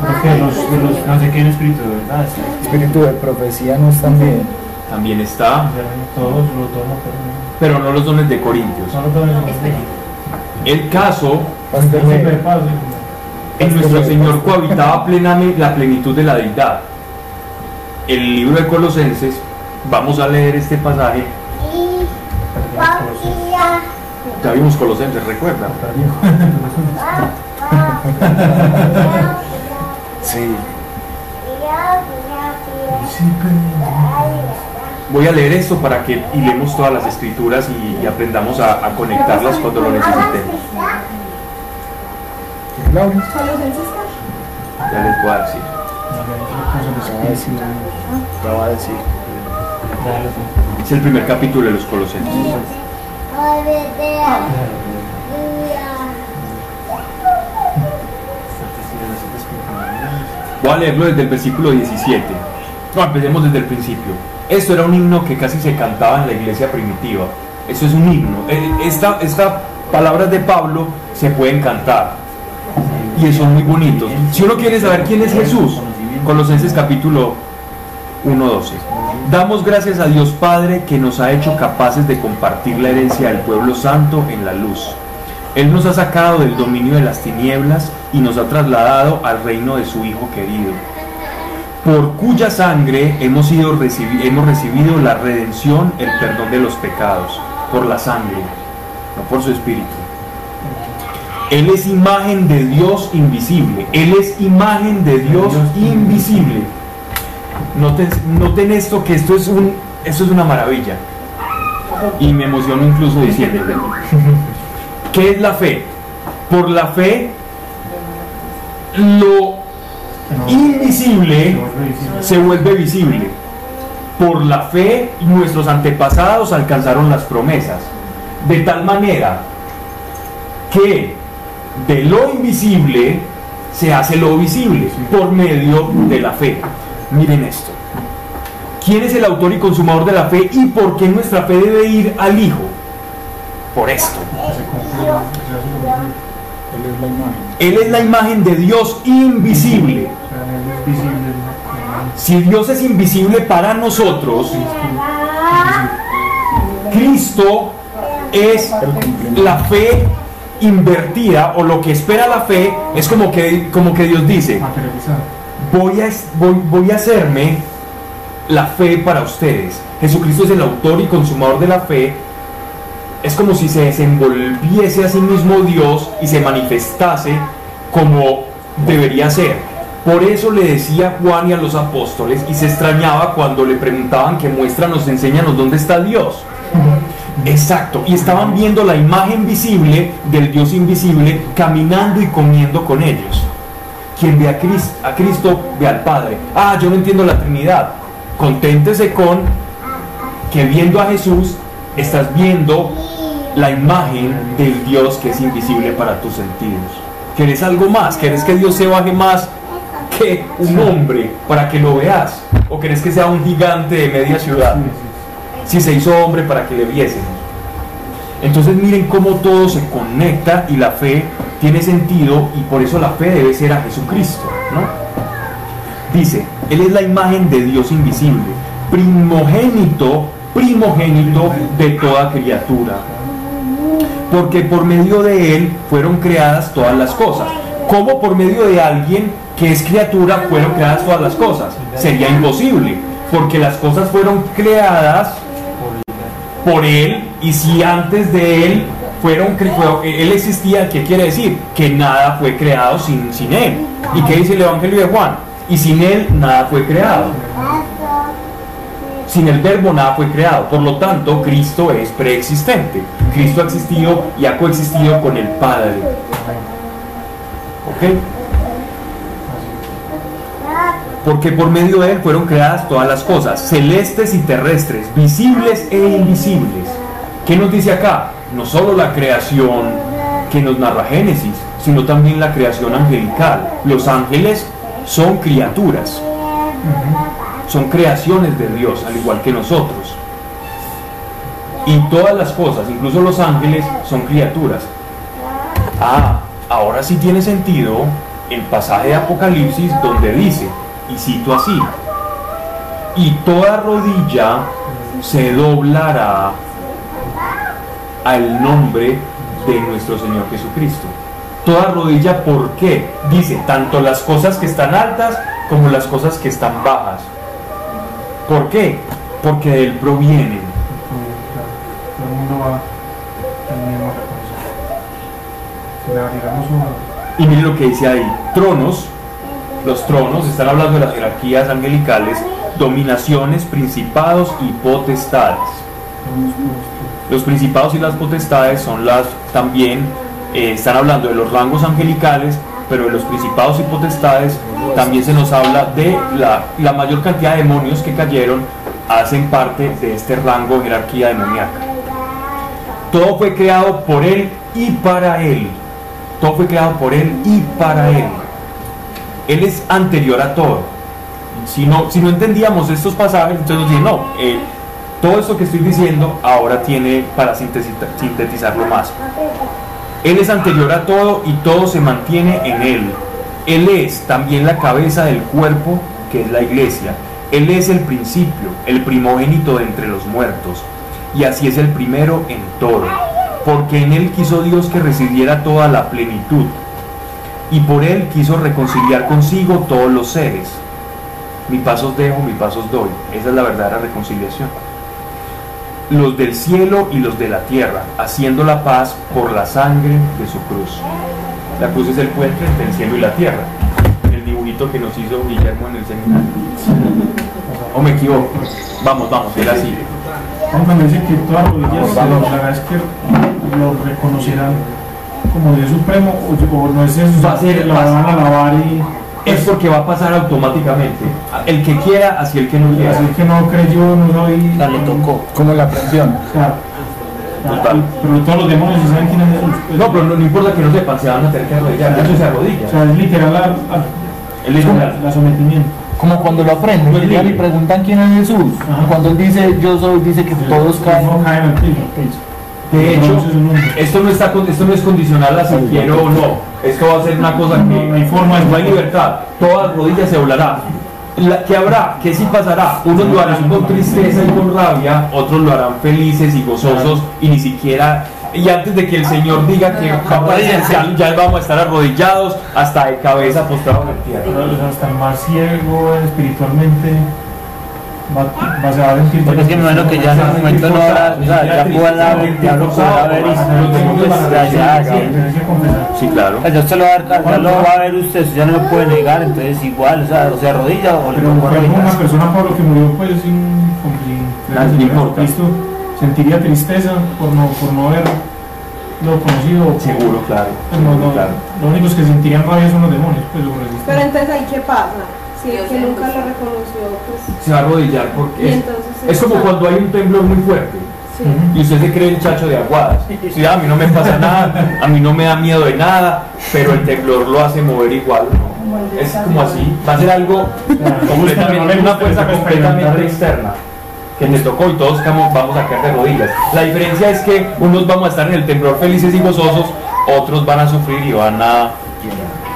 Porque los, de los, no sé quién espíritu, de verdad. sí. Espíritu de profecía no es también. También está, Todos los dones, pero no los dones de Corintios. no los dones son- Espere. El caso de de- En nuestro Señor cohabitaba plenamente la plenitud de la deidad. El libro de Colosenses, vamos a leer este pasaje. Ya vimos Colosenses, recuerda. Sí. Voy a leer esto para que hilemos todas las escrituras y, y aprendamos a, a conectarlas cuando lo necesitemos. Ya les voy a decir. Es el primer capítulo de los Colosenses. Voy a leerlo desde el versículo 17. No, empecemos desde el principio. Esto era un himno que casi se cantaba en la iglesia primitiva. Eso es un himno. Eh, Esta, esta palabras de Pablo se pueden cantar. Y son muy bonitos. Si uno quiere saber quién es Jesús, Colosenses capítulo 1.12. Damos gracias a Dios Padre que nos ha hecho capaces de compartir la herencia del pueblo santo en la luz. Él nos ha sacado del dominio de las tinieblas y nos ha trasladado al reino de su Hijo querido, por cuya sangre hemos, sido recibi- hemos recibido la redención, el perdón de los pecados, por la sangre, no por su espíritu. Él es imagen de Dios invisible. Él es imagen de Dios invisible. Noten, noten esto, que esto es, un, esto es una maravilla. Y me emociono incluso diciéndolo. [laughs] ¿Qué es la fe? Por la fe, lo invisible se vuelve visible. Por la fe, nuestros antepasados alcanzaron las promesas. De tal manera que de lo invisible se hace lo visible por medio de la fe. Miren esto. ¿Quién es el autor y consumador de la fe y por qué nuestra fe debe ir al Hijo? Por esto. Él es la imagen. De Dios invisible. Si Dios es invisible para nosotros, Cristo es la fe invertida o lo que espera la fe es como que, como que Dios dice, voy a, voy a hacerme la fe para ustedes. Jesucristo es el autor y consumador de la fe. Es como si se desenvolviese a sí mismo Dios y se manifestase como debería ser. Por eso le decía Juan y a los apóstoles y se extrañaba cuando le preguntaban que muéstranos, enséñanos dónde está Dios. Exacto, y estaban viendo la imagen visible del Dios invisible caminando y comiendo con ellos. Quien ve a Cristo, a Cristo ve al Padre. Ah, yo no entiendo la Trinidad. Conténtese con que viendo a Jesús estás viendo la imagen del Dios que es invisible para tus sentidos. ¿Querés algo más? ¿Querés que Dios se baje más que un hombre para que lo veas? ¿O querés que sea un gigante de media ciudad? Si se hizo hombre para que le viésemos. Entonces miren cómo todo se conecta y la fe tiene sentido y por eso la fe debe ser a Jesucristo, ¿no? Dice, Él es la imagen de Dios invisible, primogénito, primogénito de toda criatura. Porque por medio de Él fueron creadas todas las cosas. ¿Cómo por medio de alguien que es criatura fueron creadas todas las cosas? Sería imposible, porque las cosas fueron creadas por Él y si antes de Él fueron fue- Él existía, ¿qué quiere decir? Que nada fue creado sin, sin Él. ¿Y qué dice el Evangelio de Juan? Y sin Él nada fue creado. Sin el verbo nada fue creado. Por lo tanto, Cristo es preexistente. Cristo ha existido y ha coexistido con el Padre. ¿Ok? Porque por medio de Él fueron creadas todas las cosas, celestes y terrestres, visibles e invisibles. ¿Qué nos dice acá? No solo la creación que nos narra Génesis, sino también la creación angelical. Los ángeles son criaturas, son creaciones de Dios, al igual que nosotros. Y todas las cosas, incluso los ángeles, son criaturas. Ah, ahora sí tiene sentido el pasaje de Apocalipsis donde dice, y cito así, y toda rodilla se doblará al nombre de nuestro Señor Jesucristo. Toda rodilla, ¿por qué? Dice, tanto las cosas que están altas como las cosas que están bajas. ¿Por qué? Porque de Él provienen. Y miren lo que dice ahí, tronos, los tronos, están hablando de las jerarquías angelicales, dominaciones, principados y potestades. Los principados y las potestades son las también, eh, están hablando de los rangos angelicales, pero de los principados y potestades también se nos habla de la, mayor cantidad de demonios que cayeron, hacen parte de este rango de jerarquía demoníaca. Todo fue creado por Él y para Él. Todo fue creado por Él y para Él. Él es anterior a todo. Si no, si no entendíamos estos pasajes, entonces nos dicen, no, eh, todo esto que estoy diciendo ahora tiene para sintetizar- sintetizarlo más. Él es anterior a todo y todo se mantiene en Él. Él es también la cabeza del cuerpo que es la iglesia. Él es el principio, el primogénito de entre los muertos. Y así es el primero en todo. Porque en Él quiso Dios que recibiera toda la plenitud. Y por Él quiso reconciliar consigo todos los seres. Mi pasos dejo, mi pasos doy. Esa es la verdadera reconciliación. Los del cielo y los de la tierra, haciendo la paz por la sangre de su cruz. La cruz es el puente entre el cielo y la tierra. El dibujito que nos hizo Guillermo en el seminario. ¿O me equivoco? Vamos, vamos, era así. Cuando dice que todas las rodillas se doblará, es que lo reconocerán como Dios supremo o, no es eso, Va a ser- lo va a van a alabar y Es porque va a pasar automáticamente. El que quiera, hacia el que no quiera. así que no creyó, no soy. O sea, le tocó. Como la aprensión. O sea, Total. Pero todos los demonios saben quién es Jesús. pues. No, pero no, no importa que no sepan, se van a tener que arrodillar. Eso se arrodilla. O sea, es literal la, la, Él es la, la sometimiento. Como cuando lo aprenden, Pues y preguntan quién es Jesús. Ajá. Cuando él dice yo soy, dice que todos caen. No caen al piso. De hecho, esto no, está, esto no es condicional a si quiero o no. Esto va a ser una cosa que No, hay forma de- no hay libertad. Todas rodillas se doblarán. La- ¿Qué habrá? ¿Qué sí pasará? Unos lo harán con tristeza y con rabia, otros lo harán felices y gozosos y ni siquiera... Y antes de que el Señor diga que ya, ya vamos a estar arrodillados hasta de cabeza postrados en tierra. Hasta más ciego espiritualmente va, va, se va a sentir. Porque es que me imagino que ya en ese momento no habrá, o sea, ya podrá ver, ya lo podrá ver y pues ya, que confesar. Sí, claro. O sea, ya usted lo va a ver, ya lo va a ver usted, ya no lo puede negar, entonces igual, o sea, o se arrodilla o le pongo por ejemplo, una arrodillas. persona Pablo que murió pues sin. Cristo sentiría tristeza por no, por no haberlo conocido. Seguro, claro. Pues no, no, claro. Los únicos que sentirían rabia son los demonios, pues lo. Pero entonces ahí qué pasa? Dios el que nunca lo reconoció, pues Se va a arrodillar porque es, como cuando hay un temblor muy fuerte. sí. Y usted se cree el chacho de aguadas. Sí, a mí no me pasa nada, a mí no me da miedo de nada, pero el temblor lo hace mover igual. ¿no? Es como así, va a ser algo completamente, una fuerza completamente externa que te tocó y todos vamos, vamos a caer de rodillas. La diferencia es que unos vamos a estar en el temblor felices y gozosos, otros van a sufrir y van a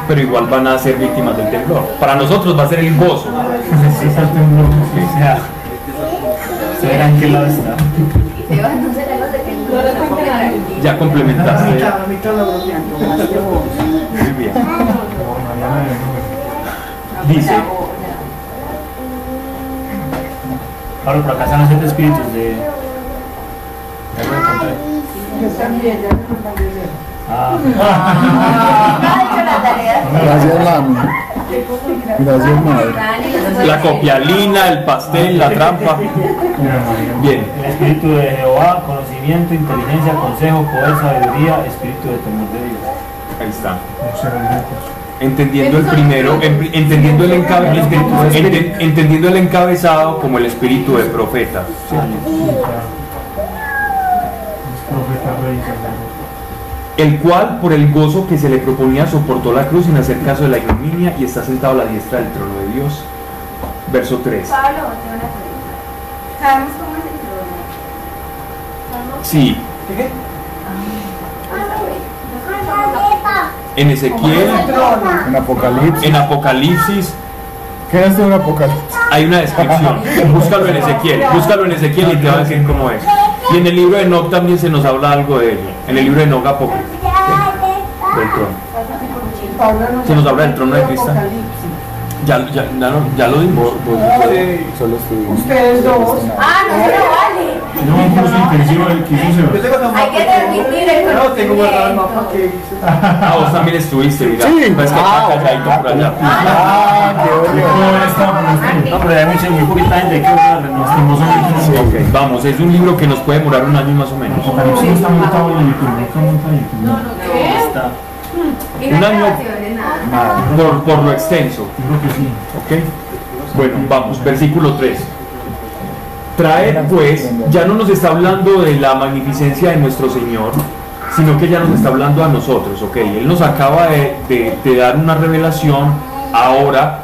pero igual van a ser víctimas del temblor. Para nosotros va a ser el gozo. Sí, está el temblor. O sea, se qué lado está. Ya complementaste. Muy bien. Nube. Dice, Pablo, por acá están los siete espíritus de... Ah, hecho tarea. Gracias, mami. Gracias, madre. la copialina, el pastel, la trampa. Bien. el espíritu de Jehová, conocimiento, inteligencia, consejo, poder, sabiduría, espíritu de temor de Dios. Ahí está. Entendiendo el primero, en- entendiendo el, encabe- el espíritu- enten- entendiendo el encabezado como el espíritu de profeta. Profeta. El cual por el gozo que se le proponía soportó la cruz sin hacer caso de la ignominia y está sentado a la diestra del trono de Dios. Verso 3. Pablo, tengo una pregunta. ¿Sabemos cómo es el trono? Sí, en Ezequiel, En Apocalipsis. en Apocalipsis, ¿Qué es de un Apocalipsis? hay una descripción. Búscalo en Ezequiel, búscalo en Ezequiel y te va a decir cómo es. Y en el libro de Enoch también se nos habla algo de ello. En el libro de Enoch apócrifo, del trono. Se nos habla del trono de Cristo. Ya, ya, ya, lo- ya lo dimos. Solo estoy. Ustedes dos. Ah, no se Tenemos un curso intensivo del que hizo Sebas. Hay que transmitir el No, tengo guardado el conocimiento. mapa que hice. Ah, vos también estuviste, mira. Sí. Pues que Ah, acá calladito por allá. Ah, qué Yo bueno. estaba con este. No, pero hay mucha, muy poquita gente que hablarle, ¿no? Lastimosamente no. Ok, vamos, es un libro que nos puede demorar un año más o menos. Apocalipsis no está montado en YouTube, no está montado en YouTube. ¿Qué? Está. Y no Un año. por, por lo extenso. Creo que sí. ¿Ok? Bueno, vamos, versículo 3. Traed pues, ya no nos está hablando de la magnificencia de nuestro Señor, sino que ya nos está hablando a nosotros, ¿ok? Él nos acaba de, de- de dar una revelación, ahora,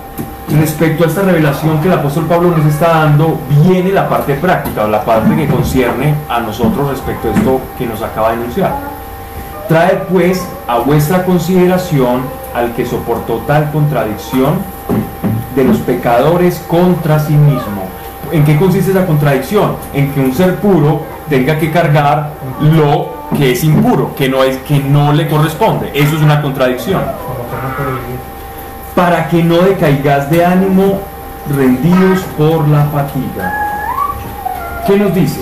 respecto a esta revelación que el apóstol Pablo nos está dando, viene la parte práctica, o la parte que concierne a nosotros respecto a esto que nos acaba de enunciar. Traed pues a vuestra consideración al que soportó tal contradicción de los pecadores contra sí mismo. ¿En qué consiste esa contradicción? En que un ser puro tenga que cargar lo que es impuro, que no es que no le corresponde. Eso es una contradicción. Para que no decaigáis de ánimo rendidos por la fatiga. ¿Qué nos dice?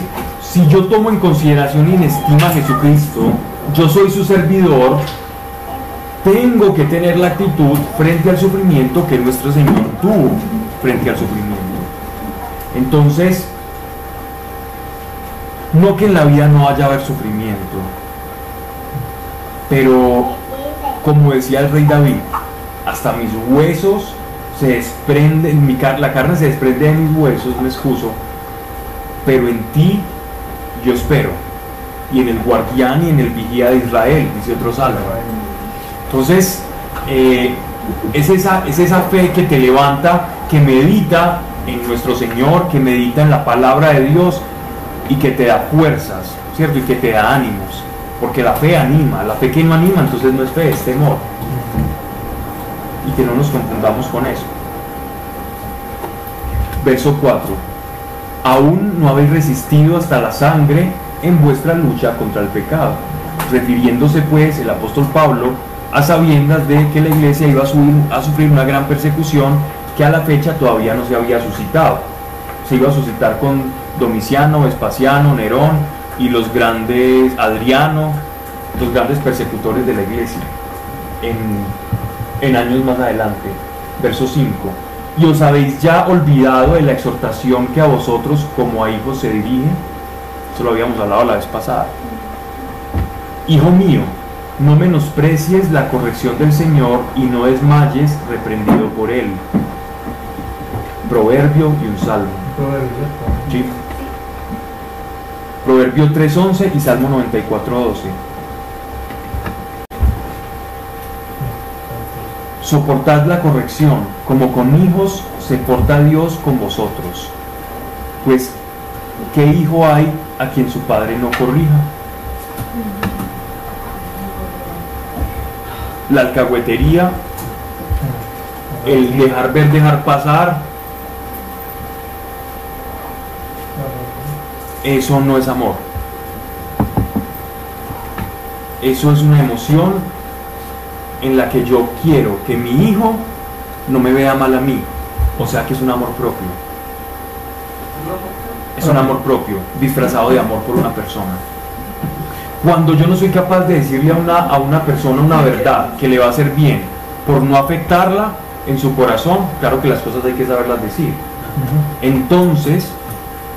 si yo tomo en consideración y en estima a Jesucristo, yo soy su servidor, tengo que tener la actitud frente al sufrimiento que nuestro Señor tuvo frente al sufrimiento. Entonces, no que en la vida no haya haber sufrimiento, pero como decía el rey David, hasta mis huesos se desprenden, la carne se desprende de mis huesos, me excuso, pero en ti yo espero, y en el guardián y en el vigía de Israel, dice otro salmo. Entonces, eh, es, esa, es esa fe que te levanta, que medita en nuestro Señor, que medita en la palabra de Dios y que te da fuerzas, ¿cierto? Y que te da ánimos, porque la fe anima, la fe que no anima, entonces no es fe, es temor. Y que no nos confundamos con eso. Verso 4. Aún no habéis resistido hasta la sangre en vuestra lucha contra el pecado. Refiriéndose pues el apóstol Pablo a sabiendas de que la iglesia iba a, a sufrir una gran persecución que a la fecha todavía no se había suscitado. Se iba a suscitar con Domiciano, Vespasiano, Nerón y los grandes, Adriano, los grandes persecutores de la iglesia en, años más adelante. Verso 5. Y os habéis ya olvidado de la exhortación que a vosotros como a hijos se dirige. Eso lo habíamos hablado la vez pasada. Hijo mío, no menosprecies la corrección del Señor y no desmayes reprendido por Él. Proverbio y un salmo. ¿sí? Proverbio 3.11 y Salmo 94.12. Soportad la corrección, como con hijos se porta Dios con vosotros. Pues, ¿qué hijo hay a quien su padre no corrija? La alcahuetería, el dejar ver, dejar pasar, eso no es amor. Eso es una emoción en la que yo quiero que mi hijo no me vea mal a mí. O sea que es un amor propio. Es un amor propio, disfrazado de amor por una persona. Cuando yo no soy capaz de decirle a una, a una persona una verdad que le va a hacer bien, por no afectarla en su corazón, claro que las cosas hay que saberlas decir. Entonces,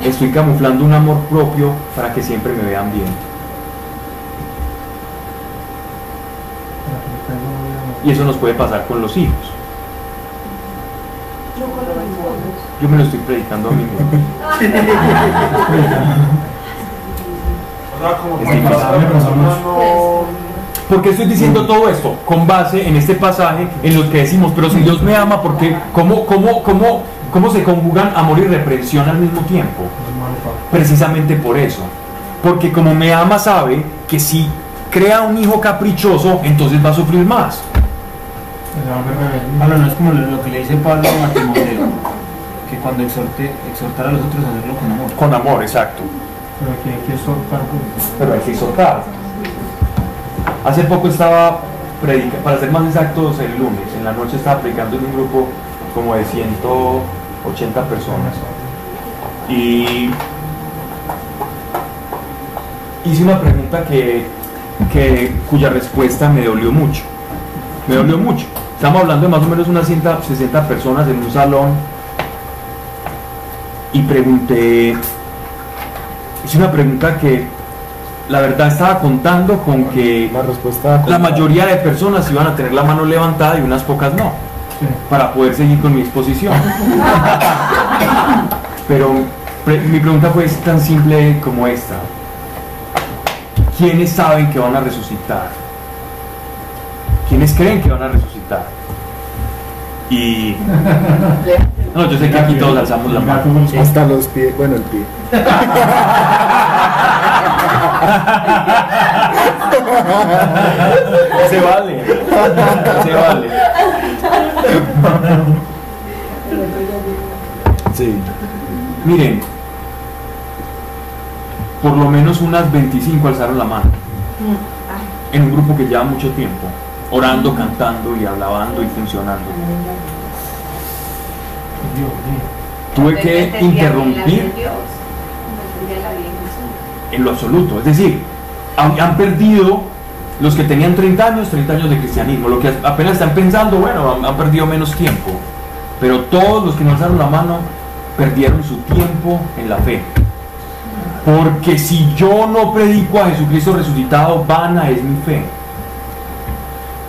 estoy camuflando un amor propio para que siempre me vean bien. Y eso nos puede pasar con los hijos. Yo me lo estoy predicando a mí mismo. ¿Por qué estoy diciendo todo esto? Con base en este pasaje en los que decimos, pero si Dios me ama, ¿por qué? ¿Cómo, cómo, cómo, cómo se conjugan amor y reprensión al mismo tiempo? Precisamente por eso. Porque como me ama sabe que si crea un hijo caprichoso, entonces va a sufrir más. Pablo no es como lo, que le dice Pablo a Timoteo, que cuando exhorte, exhortar a los otros a hacerlo con amor. Con amor, exacto. Pero aquí hay que soltar pues. Pero hay que exhortar. Hace poco estaba predicando, para ser más exactos, el lunes, en la noche estaba predicando en un grupo como de 180 personas. Y hice una pregunta que, que- cuya respuesta me dolió mucho. Me dolió mucho. Estamos hablando de más o menos unas 160 personas en un salón. Y pregunté, hice una pregunta que la verdad estaba contando con que La respuesta la mayoría de personas iban a tener la mano levantada y unas pocas no. Para poder seguir con mi exposición. [laughs] Pero pre- mi pregunta fue tan simple como esta. ¿Quiénes saben que van a resucitar? ¿Quiénes creen que van a resucitar? Y... [laughs] No, yo sé que aquí todos alzamos la mano. hasta los pies, bueno, el pie. [laughs] Se vale. Se vale. [laughs] Sí. Miren, por lo menos unas 25 alzaron la mano. En un grupo que lleva mucho tiempo, orando, cantando y alabando y funcionando. Tuve que interrumpir en lo absoluto. Es decir, han, han perdido los que tenían 30 años, 30 años de cristianismo. Los que apenas están pensando, bueno, han, perdido menos tiempo. Pero todos los que no alzaron la mano perdieron su tiempo en la fe. Porque si yo no predico a Jesucristo resucitado, vana es mi fe.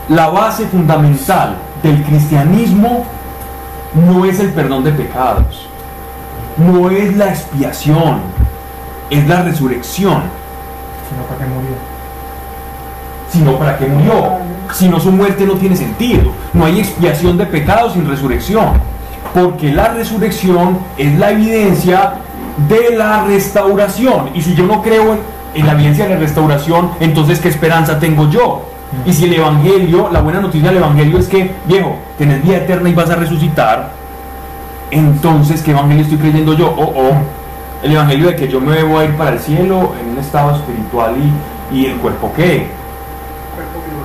La base fundamental del cristianismo no es el perdón de pecados, no es la expiación, es la resurrección Sino para que. Sino para qué murió. Si no, su muerte no tiene sentido. No hay expiación de pecados sin resurrección. Porque la resurrección es la evidencia de la restauración. Y si yo no creo en, la evidencia de la restauración, entonces ¿qué esperanza tengo yo? Y si el Evangelio, la buena noticia del Evangelio es que, viejo, tenés vida eterna y vas a resucitar, entonces ¿qué Evangelio estoy creyendo yo? Oh, oh, el Evangelio de que yo me voy a ir para el cielo en un estado espiritual y, y el cuerpo qué? Cuerpo glorioso, comer de todo.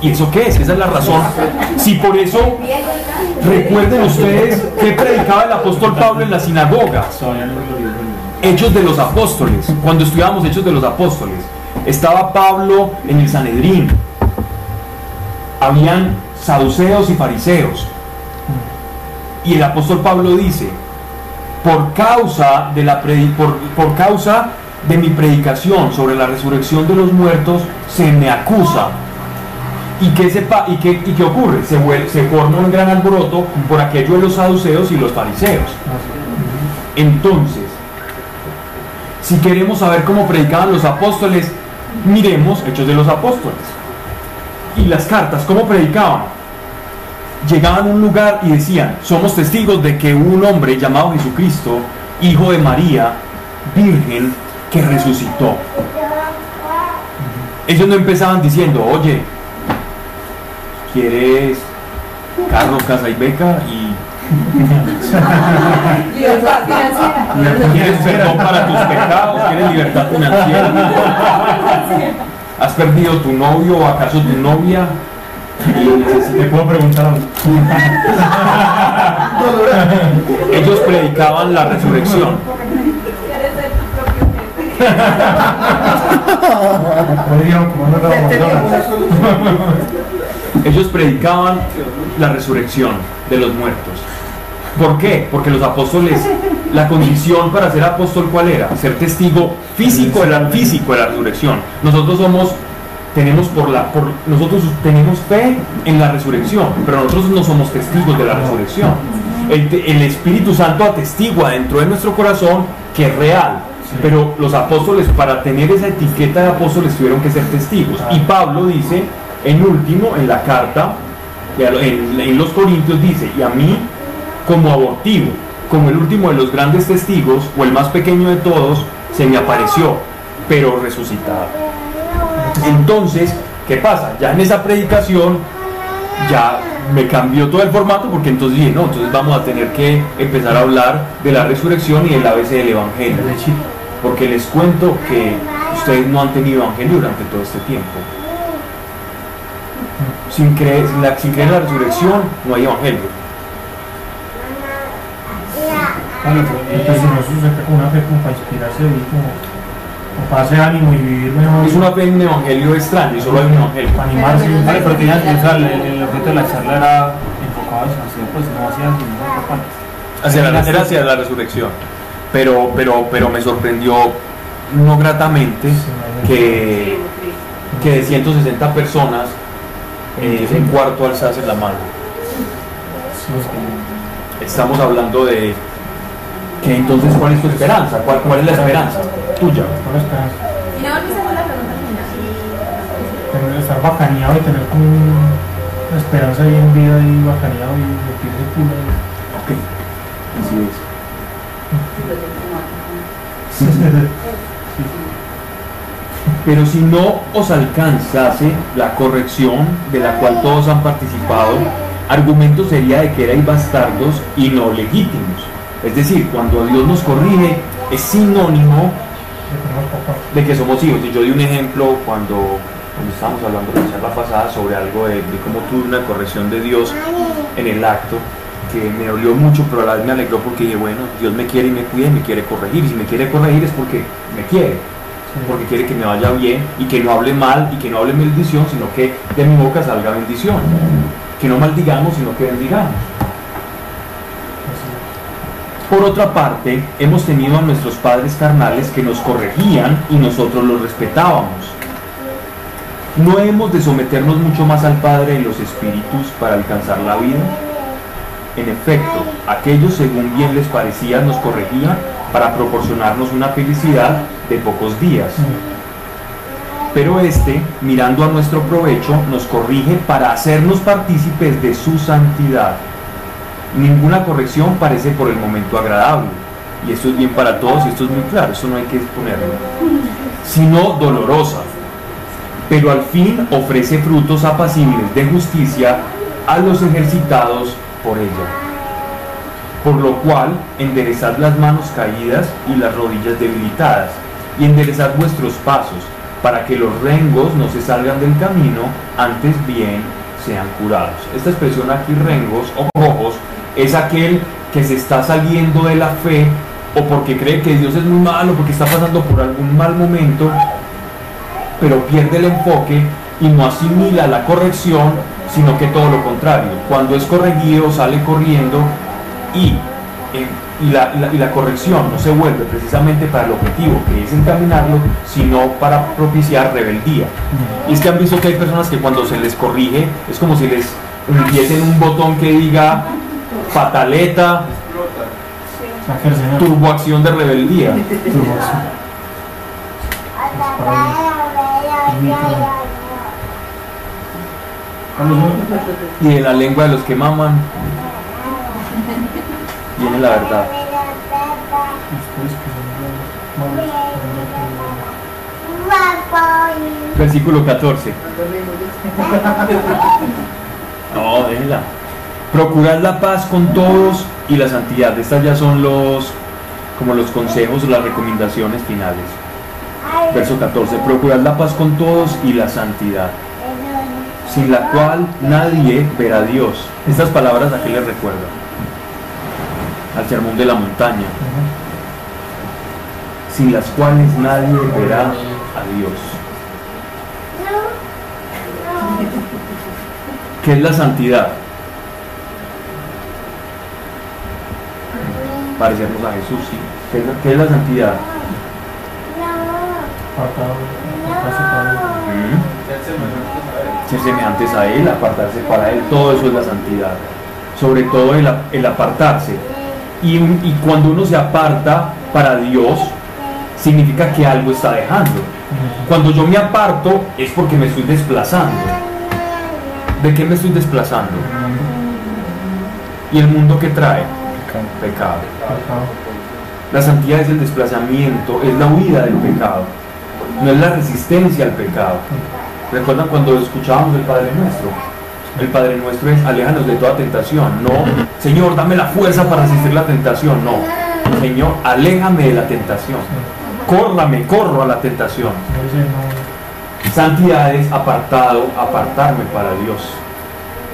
¿Y eso qué es? Esa es la razón. Si por eso, recuerden ustedes que predicaba el apóstol Pablo en la sinagoga. Hechos de los Apóstoles, cuando estudiábamos Hechos de los Apóstoles, estaba Pablo en el Sanedrín. Habían saduceos y fariseos. Y el apóstol Pablo dice, por causa de la por, por causa de mi predicación sobre la resurrección de los muertos, se me acusa. ¿Y qué, sepa, y qué, y qué ocurre? Se, se forma un gran alboroto por aquello de los saduceos y los fariseos. Entonces, si queremos saber cómo predicaban los apóstoles, miremos Hechos de los Apóstoles. Y las cartas, ¿cómo predicaban? Llegaban a un lugar y decían, somos testigos de que un hombre llamado Jesucristo, hijo de María, virgen, que resucitó. Ellos no empezaban diciendo, oye, ¿quieres carro, casa y beca? Y [laughs] Libertad financiera. ¿Quieres perdón para tus pecados? ¿Quieres libertad financiera? [laughs] ¿Has perdido tu novio o acaso tu novia? Le puedo preguntar a [laughs] Ellos predicaban la resurrección. Quieres ser tu propio jefe. Podríamos comernos la McDonald's. Ellos predicaban la resurrección de los muertos. ¿Por qué? Porque los apóstoles, la condición para ser apóstol, ¿cuál era? Ser testigo físico de la, físico de la resurrección. Nosotros somos, tenemos por la, por, nosotros tenemos fe en la resurrección, pero nosotros no somos testigos de la resurrección. El, Espíritu Santo atestigua dentro de nuestro corazón que es real. Pero los apóstoles, para tener esa etiqueta de apóstoles, tuvieron que ser testigos. Y Pablo dice, en último, en la carta, en, los Corintios dice, y a mí, como abortivo, como el último de los grandes testigos, o el más pequeño de todos, se me apareció, pero resucitado. Entonces, ¿qué pasa? Ya en esa predicación, ya me cambió todo el formato, porque entonces dije, no, entonces vamos a tener que empezar a hablar de la resurrección y del ABC del Evangelio. Porque les cuento que ustedes no han tenido Evangelio durante todo este tiempo. Sin creer, la- sin creer en la resurrección, no hay Evangelio. Bueno, pues, entonces si no se con una fe como para inspirarse y como, como para hacer ánimo y vivir mejor. Es una fe en un Evangelio extraño y solo hay un Evangelio. para animarse. Vale, pero tenías que usar, el, el objeto de la charla era enfocado hacia, pues, no hacia parte. Hacia la, era hacia la resurrección. Pero, pero, pero me sorprendió no gratamente que, que de 160 personas, eh, un cuarto alzase la mano. Estamos hablando de que entonces, ¿cuál es tu esperanza? ¿Cuál, cuál es la esperanza tuya? Y no. Tener, estar bacaneado y tener como una esperanza ahí en vida y bacaneado y metirse culo. Ok, así es. [laughs] Pero si no os alcanzase la corrección de la cual todos han participado, argumento sería de que erais bastardos y no legítimos. Es decir, cuando Dios nos corrige, es sinónimo de que somos hijos. Y yo di un ejemplo cuando, cuando estábamos hablando en la charla pasada sobre algo de, de cómo tuve una corrección de Dios en el acto. Que me dolió mucho, pero a la vez me alegró porque dije, bueno, Dios me quiere y me cuida y me quiere corregir. Y si me quiere corregir es porque me quiere, porque quiere que me vaya bien y que no hable mal y que no hable maldición, sino que de mi boca salga bendición. Que no maldigamos, sino que bendigamos. Por otra parte, hemos tenido a nuestros padres carnales que nos corregían y nosotros los respetábamos. ¿No hemos de someternos mucho más al Padre en los espíritus para alcanzar la vida? En efecto, aquellos según bien les parecía nos corregían para proporcionarnos una felicidad de pocos días. Pero este, mirando a nuestro provecho, nos corrige para hacernos partícipes de su santidad. Ninguna corrección parece por el momento agradable. Y esto es bien para todos y esto es muy claro, eso no hay que exponerlo. Sino dolorosa. Pero al fin ofrece frutos apacibles de justicia a los ejercitados por ella. Por lo cual, enderezad las manos caídas y las rodillas debilitadas, y enderezad vuestros pasos, para que los rengos no se salgan del camino, antes bien sean curados. Esta expresión aquí, rengos o rojos, es aquel que se está saliendo de la fe o porque cree que Dios es muy malo, porque está pasando por algún mal momento, pero pierde el enfoque y no asimila la corrección, sino que todo lo contrario. Cuando es corregido sale corriendo y, eh, y, la, y la- y la corrección no se vuelve precisamente para el objetivo, que es encaminarlo, sino para propiciar rebeldía. Y es que han visto que hay personas que cuando se les corrige es como si les hundiesen un botón que diga pataleta, Sacarse, ¿no? turboacción Y de la lengua de los que maman viene la verdad. Versículo 14. No, déjela. Procurad la paz con todos y la santidad. Estas ya son los como los consejos o las recomendaciones finales. Verso 14. Procurad la paz con todos y la santidad, sin la cual nadie verá a Dios. Estas palabras a qué les recuerdan? Al sermón de la montaña. Sin las cuales nadie verá a Dios. ¿Qué es la santidad? Parecernos a Jesús, sí. ¿Qué es la, qué es la santidad? Mm. Ser semejantes a Él, apartarse para Él, todo eso es la santidad. Sobre todo el, apartarse. Y, y cuando uno se aparta para Dios, significa que algo está dejando. Cuando yo me aparto es porque me estoy desplazando. ¿De qué me estoy desplazando? ¿Y el mundo que trae? Pecado. La santidad es el desplazamiento, es la huida del pecado, no es la resistencia al pecado. ¿Recuerdan cuando escuchábamos el Padre Nuestro? El Padre Nuestro es aléjanos de toda tentación, no, Señor, dame la fuerza para resistir la tentación, no, Señor, aléjame de la tentación, córrame, corro a la tentación. Santidad es apartado, apartarme para Dios.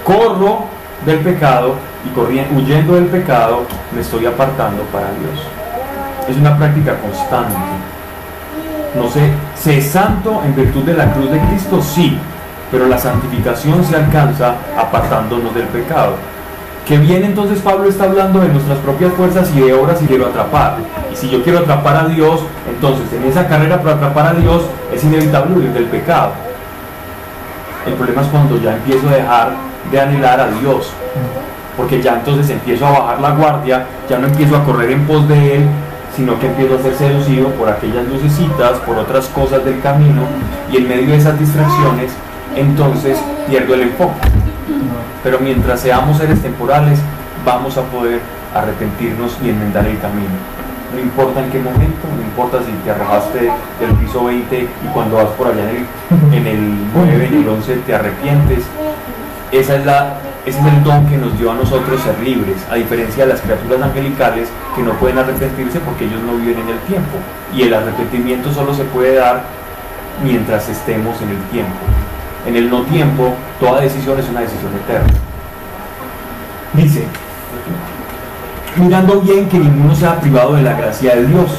Corro del pecado y corriendo, huyendo del pecado me estoy apartando para Dios. Es una práctica constante. No sé, ¿se es santo en virtud de la cruz de Cristo? Sí, pero la santificación se alcanza apartándonos del pecado. Que bien entonces Pablo está hablando de nuestras propias fuerzas y de obras y quiero atrapar. Y si yo quiero atrapar a Dios, entonces en esa carrera para atrapar a Dios es inevitable huir del pecado. El problema es cuando ya empiezo a dejar de anhelar a Dios. Porque ya entonces empiezo a bajar la guardia, ya no empiezo a correr en pos de Él, sino que empiezo a ser seducido por aquellas lucecitas, por otras cosas del camino, y en medio de esas distracciones, entonces pierdo el enfoque. Pero mientras seamos seres temporales, vamos a poder arrepentirnos y enmendar el camino. No importa en qué momento, no importa si te arrojaste del piso 20 y cuando vas por allá en el, en el 9, en el 11 te arrepientes. Esa es la, ese es el don que nos dio a nosotros ser libres, a diferencia de las criaturas angelicales que no pueden arrepentirse porque ellos no viven en el tiempo. Y el arrepentimiento solo se puede dar mientras estemos en el tiempo. En el no tiempo, toda decisión es una decisión eterna. Dice, mirando bien que ninguno sea privado de la gracia de Dios.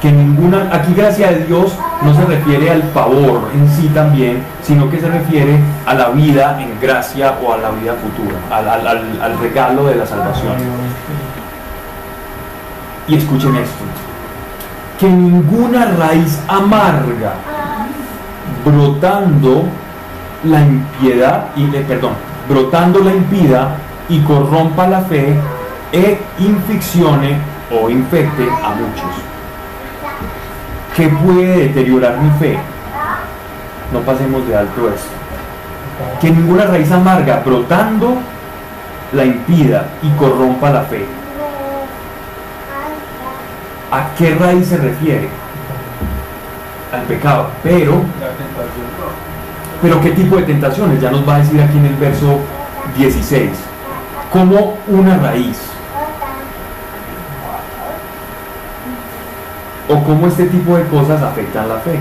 Que ninguna, aquí gracia de Dios no se refiere al favor en sí también, sino que se refiere a la vida en gracia o a la vida futura, al, al- al- al regalo de la salvación. Y escuchen esto, que ninguna raíz amarga brotando la impiedad, y, eh, perdón, brotando la impiedad y corrompa la fe e inficcione o infecte a muchos. ¿Qué puede deteriorar mi fe? No pasemos de alto esto. Que ninguna raíz amarga brotando la impida y corrompa la fe. ¿A qué raíz se refiere? Al pecado. Pero, pero ¿qué tipo de tentaciones? Ya nos va a decir aquí en el verso 16. Como una raíz. O cómo este tipo de cosas afectan la fe.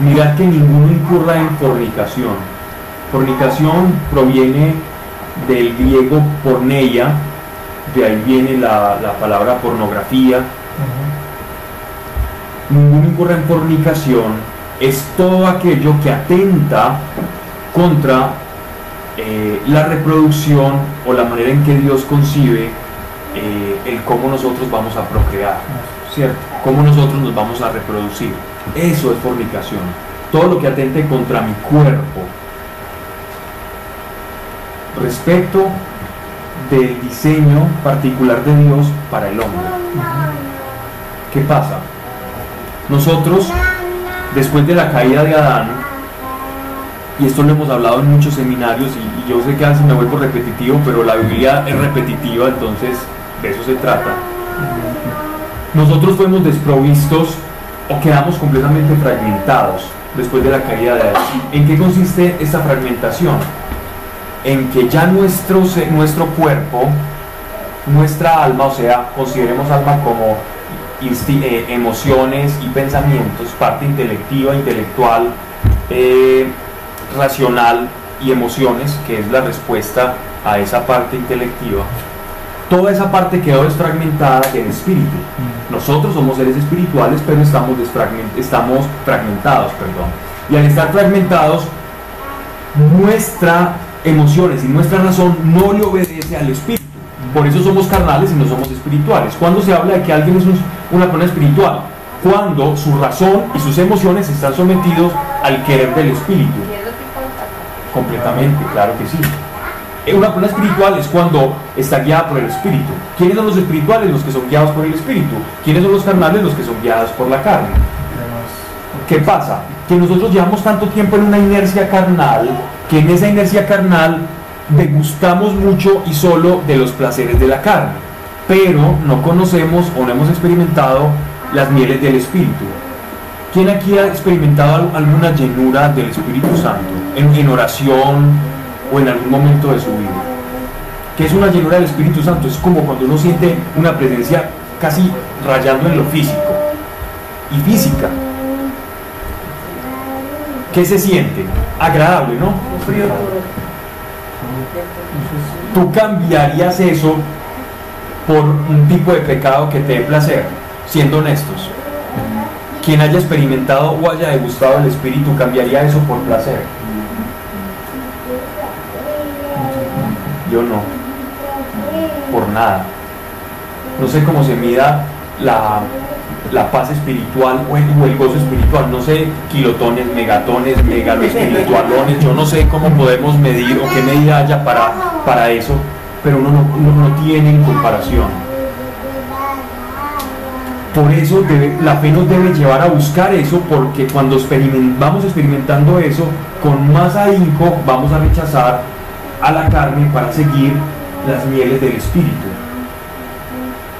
Mirad que ninguno incurra en fornicación. Fornicación proviene del griego porneia, de ahí viene la, la palabra pornografía. Ninguno incurra en fornicación es todo aquello que atenta contra eh, la reproducción o la manera en que Dios concibe eh, el cómo nosotros vamos a procrear, ¿cierto? Cómo nosotros nos vamos a reproducir. Eso es fornicación. Todo lo que atente contra mi cuerpo. Respecto del diseño particular de Dios para el hombre. ¿Qué pasa? Nosotros, después de la caída de Adán, y esto lo hemos hablado en muchos seminarios, y, y yo sé que a veces me vuelvo repetitivo, pero la Biblia es repetitiva, entonces de eso se trata. Nosotros fuimos desprovistos o quedamos completamente fragmentados después de la caída de Adán. ¿En qué consiste esta fragmentación? En que ya nuestro, nuestro cuerpo, nuestra alma, o sea, consideremos alma como eh, emociones y pensamientos, parte intelectiva, intelectual, eh, racional y emociones, que es la respuesta a esa parte intelectiva, toda esa parte quedó desfragmentada del espíritu. Nosotros somos seres espirituales, pero estamos, desfragment- estamos fragmentados, perdón. Y al estar fragmentados, nuestras emociones y nuestra razón no le obedece al espíritu. Por eso somos carnales y no somos espirituales. Cuando se habla de que alguien es un- una persona espiritual, cuando su razón y sus emociones están sometidos al querer del espíritu. Completamente, claro que sí. Una persona espiritual es cuando está guiada por el espíritu. ¿Quiénes son los espirituales? Los que son guiados por el espíritu. ¿Quiénes son los carnales? Los que son guiados por la carne. ¿Qué pasa? Que nosotros llevamos tanto tiempo en una inercia carnal, que en esa inercia carnal degustamos mucho y solo de los placeres de la carne, pero no conocemos o no hemos experimentado las mieles del Espíritu. ¿Quién aquí ha experimentado al- alguna llenura del Espíritu Santo en, en oración o en algún momento de su vida? ¿Qué es una llenura del Espíritu Santo? Es como cuando uno siente una presencia casi rayando en lo físico y física. ¿Qué se siente? Agradable, ¿no? ¿Tú cambiarías eso por un tipo de pecado que te dé placer? Siendo honestos. Quien haya experimentado o haya degustado el Espíritu, ¿cambiaría eso por placer? Yo no. Por nada. No sé cómo se mida la, la paz espiritual o el, gozo espiritual. No sé kilotones, megatones, megaloespiritualones. Yo no sé cómo podemos medir o qué medida haya para, para eso, pero uno no, tiene en comparación. Por eso la fe nos debe llevar a buscar eso, porque cuando vamos experimentando eso, con más ahínco vamos a rechazar a la carne para seguir las mieles del Espíritu.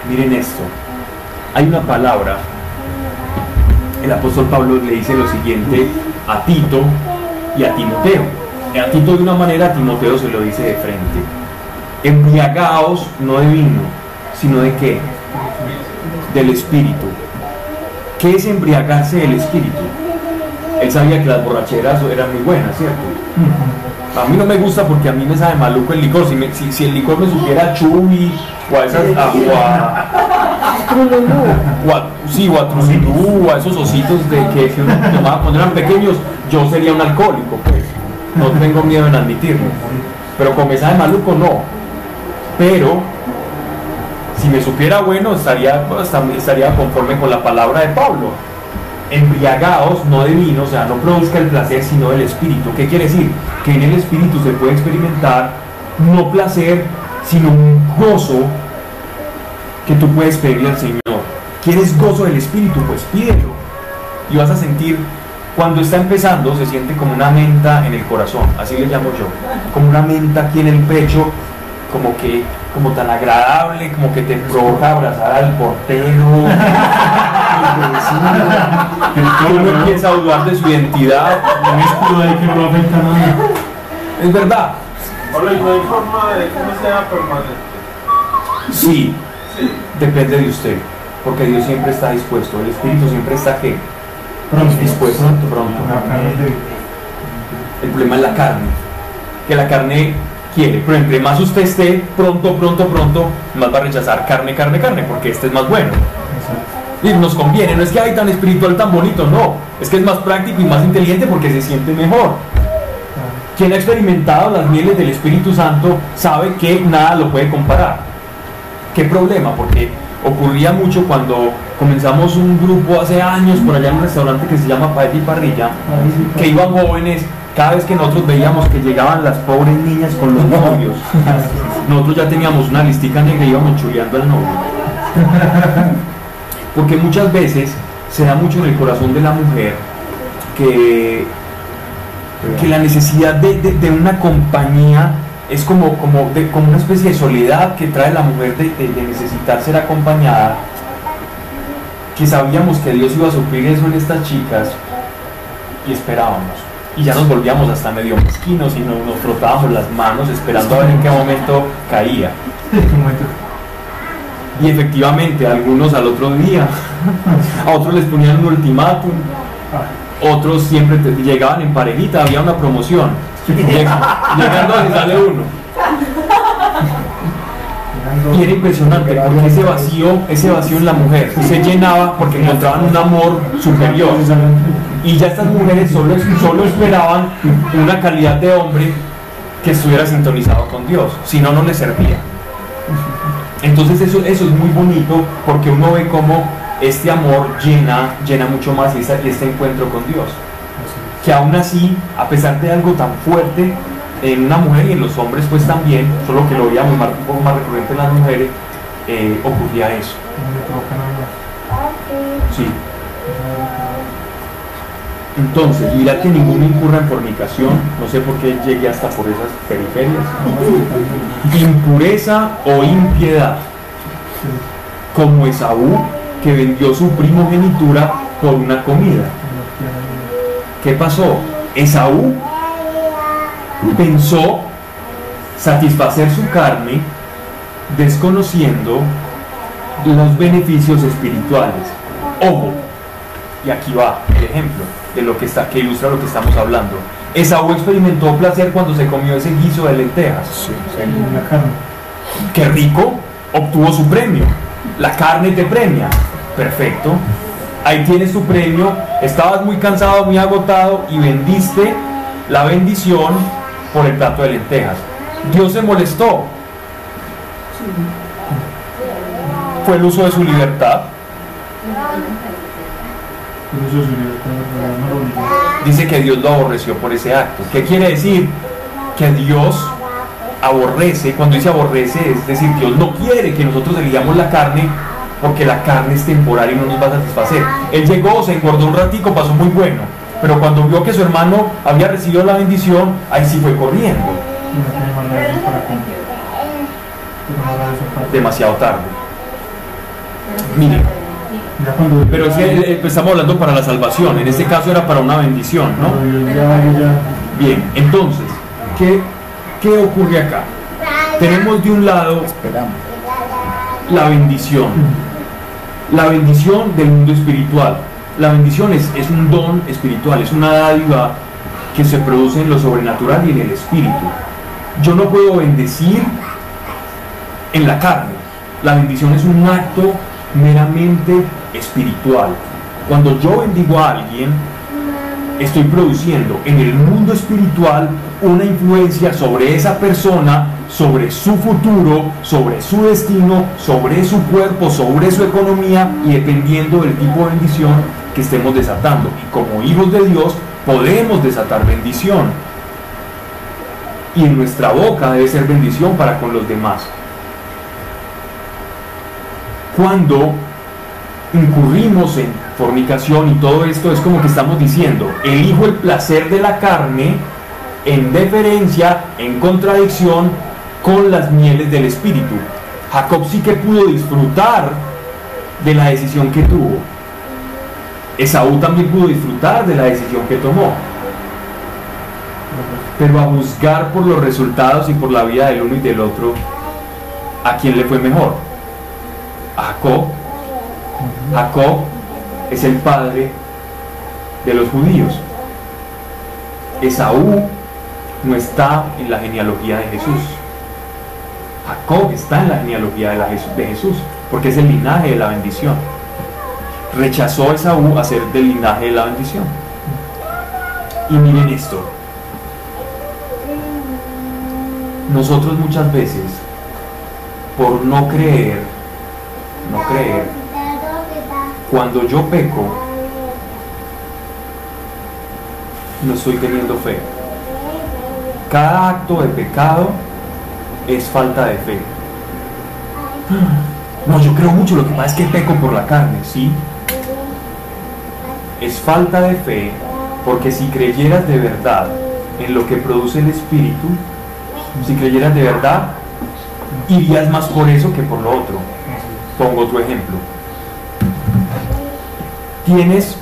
Miren esto. Hay una palabra. El apóstol Pablo le dice lo siguiente a Tito y a Timoteo. A Tito de una manera, a Timoteo se lo dice de frente. Embriagaos no de vino, sino de qué? Del Espíritu. ¿Qué es embriagarse del Espíritu? Él sabía que las borracheras eran muy buenas, ¿cierto? A mí no me gusta porque a mí me sabe maluco el licor. Si, me- si, si el licor me supiera a chubi o a esas. a- o a- o a- sí, o a Trucilú, o a esos ositos de que, que uno tomaba cuando eran pequeños, yo sería un alcohólico, pues. No tengo miedo en admitirlo. Pero con esa de maluco no. Pero si me supiera bueno, estaría, pues, estaría conforme con la palabra de Pablo. Embriagaos, no de vino, o sea, no produzca el placer, sino del espíritu. ¿Qué quiere decir? Que en el espíritu se puede experimentar no placer, sino un gozo que tú puedes pedirle al Señor. ¿Quieres gozo del Espíritu? Pues pídelo. Y vas a sentir, cuando está empezando, se siente como una menta en el corazón, así le llamo yo. Como una menta aquí en el pecho, como que, como tan agradable, como que te provoca abrazar al portero, [laughs] Que uno empieza a dudar de su identidad. Un escudo ahí que no afecta nada. Es verdad, Hola, y no hay forma de que no sea permanente. Sí, depende de usted, porque Dios siempre está dispuesto, el Espíritu siempre está ¿qué? Pronto. dispuesto, pronto. De- El problema es la carne, que la carne quiere, pero entre más usted esté pronto, pronto, pronto, más va a rechazar carne, carne, carne, porque este es más bueno. Y nos conviene, no es que hay tan espiritual, tan bonito, no, es que es más práctico y más inteligente porque se siente mejor. Quien ha experimentado las mieles del Espíritu Santo sabe que nada lo puede comparar. ¿Qué problema? Porque ocurría mucho cuando comenzamos un grupo hace años por allá en un restaurante que se llama Paella y Parrilla, que iban jóvenes, cada vez que nosotros veíamos que llegaban las pobres niñas con los novios, [laughs] nosotros ya teníamos una listica negra y íbamos chuleando al novio. [laughs] Porque muchas veces se da mucho en el corazón de la mujer que, que la necesidad de, de- una compañía es como, como, de- como una especie de soledad que trae la mujer de, de- de necesitar ser acompañada, que sabíamos que Dios iba a suplir eso en estas chicas y esperábamos. Y ya nos volvíamos hasta medio mezquinos y nos, nos frotábamos las manos esperando a ver en qué momento caía. [laughs] Y efectivamente, algunos al otro día, a otros les ponían un ultimátum, otros siempre te- llegaban en parejita, había una promoción. Llega- Llegando le sale uno. Y era impresionante porque ese vacío, ese vacío en la mujer se llenaba porque encontraban un amor superior. Y ya estas mujeres solo, solo esperaban una calidad de hombre que estuviera sintonizado con Dios, si no, no les servía. Entonces eso, eso es muy bonito porque uno ve cómo este amor llena, llena mucho más esa- este encuentro con Dios. Que aún así, a pesar de algo tan fuerte en una mujer y en los hombres pues también, solo que lo veíamos más- un poco más recurrente en las mujeres, eh, ocurría eso. Sí. Entonces, mira que ninguno incurra en fornicación, no sé por qué llegué hasta por esas periferias. Impureza o impiedad, como Esaú, que vendió su primogenitura por una comida. ¿Qué pasó? Esaú pensó satisfacer su carne desconociendo los beneficios espirituales. Ojo, y aquí va el ejemplo de lo que está, que ilustra lo que estamos hablando. Esaú experimentó placer cuando se comió ese guiso de lentejas. La carne. Qué rico, obtuvo su premio. La carne te premia. Perfecto. Ahí tienes tu premio. Estabas muy cansado, muy agotado y vendiste la bendición por el plato de lentejas. Dios se molestó. Fue el uso de su libertad. Pero eso es libertad, pero no lo obliga. Dice que Dios lo aborreció por ese acto. ¿Qué quiere decir? Que Dios aborrece, cuando dice aborrece, es decir, Dios no quiere que nosotros eligamos la carne porque la carne es temporal y no nos va a satisfacer. Él llegó, se engordó un ratico, pasó muy bueno, pero cuando vio que su hermano había recibido la bendición, ahí sí fue corriendo, demasiado tarde. Mire, Ya cuando pero es que eh, eh, estamos hablando para la salvación, en este caso era para una bendición, ¿no? Bien, entonces, ¿qué, qué ocurre acá? Tenemos de un lado la bendición, la bendición del mundo espiritual. La bendición es, es un don espiritual, es una dádiva que se produce en lo sobrenatural y en el espíritu. Yo no puedo bendecir en la carne. La bendición es un acto meramente espiritual. Cuando yo bendigo a alguien, estoy produciendo en el mundo espiritual una influencia sobre esa persona, sobre su futuro, sobre su destino, sobre su cuerpo, sobre su economía y dependiendo del tipo de bendición que estemos desatando. Y como hijos de Dios podemos desatar bendición. Y en nuestra boca debe ser bendición para con los demás. Cuando incurrimos en fornicación y todo esto es como que estamos diciendo, elijo el placer de la carne en deferencia, en contradicción con las mieles del espíritu. Jacob sí que pudo disfrutar de la decisión que tuvo. Esaú también pudo disfrutar de la decisión que tomó. Pero a juzgar por los resultados y por la vida del uno y del otro, ¿a quién le fue mejor? Jacob. Jacob es el padre de los judíos. Esaú no está en la genealogía de Jesús. Jacob está en la genealogía de, la Jesús, de Jesús, porque es el linaje de la bendición. Rechazó Esaú a ser del linaje de la bendición. Y miren esto. Nosotros muchas veces, por no creer, no creer, cuando yo peco, no estoy teniendo fe. Cada acto de pecado es falta de fe. [gasps] No, yo creo mucho, lo que pasa es que peco por la carne, ¿sí? Es falta de fe porque si creyeras de verdad en lo que produce el Espíritu, si creyeras de verdad, irías más por eso que por lo otro. Pongo otro ejemplo. Tienes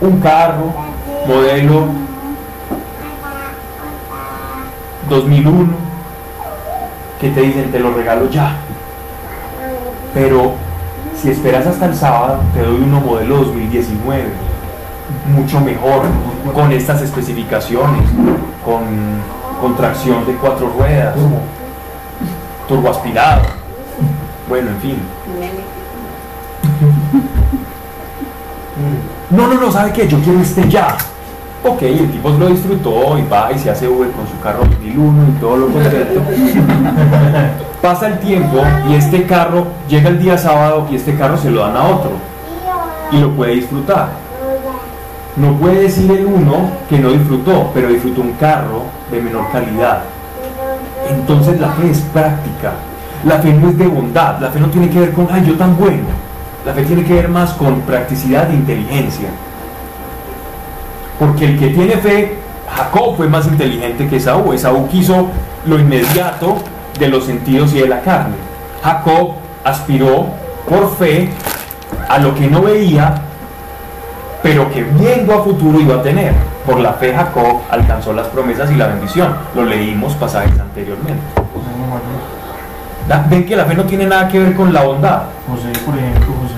un carro, modelo 2001, que te dicen te lo regalo ya. Pero si esperas hasta el sábado, te doy uno modelo 2019, mucho mejor, con estas especificaciones, con, con tracción de cuatro ruedas, turboaspirado, bueno, en fin. [laughs] No, no, no, ¿sabe qué? Yo quiero este ya. Ok, el tipo lo disfrutó y va y se hace Uber con su carro 2001 y todo lo correcto. [laughs] Pasa el tiempo y este carro llega el día sábado y este carro se lo dan a otro y lo puede disfrutar. No puede decir el uno que no disfrutó, pero disfrutó un carro de menor calidad. Entonces la fe es práctica. La fe no es de bondad. La fe no tiene que ver con, ay, yo tan bueno. La fe tiene que ver más con practicidad e inteligencia. Porque el que tiene fe, Jacob fue más inteligente que Esaú. Esaú quiso lo inmediato de los sentidos y de la carne. Jacob aspiró por fe a lo que no veía, pero que viendo a futuro iba a tener. Por la fe Jacob alcanzó las promesas y la bendición. Lo leímos pasajes anteriormente. Da- Ven que la fe no tiene nada que ver con la bondad. José, por ejemplo, José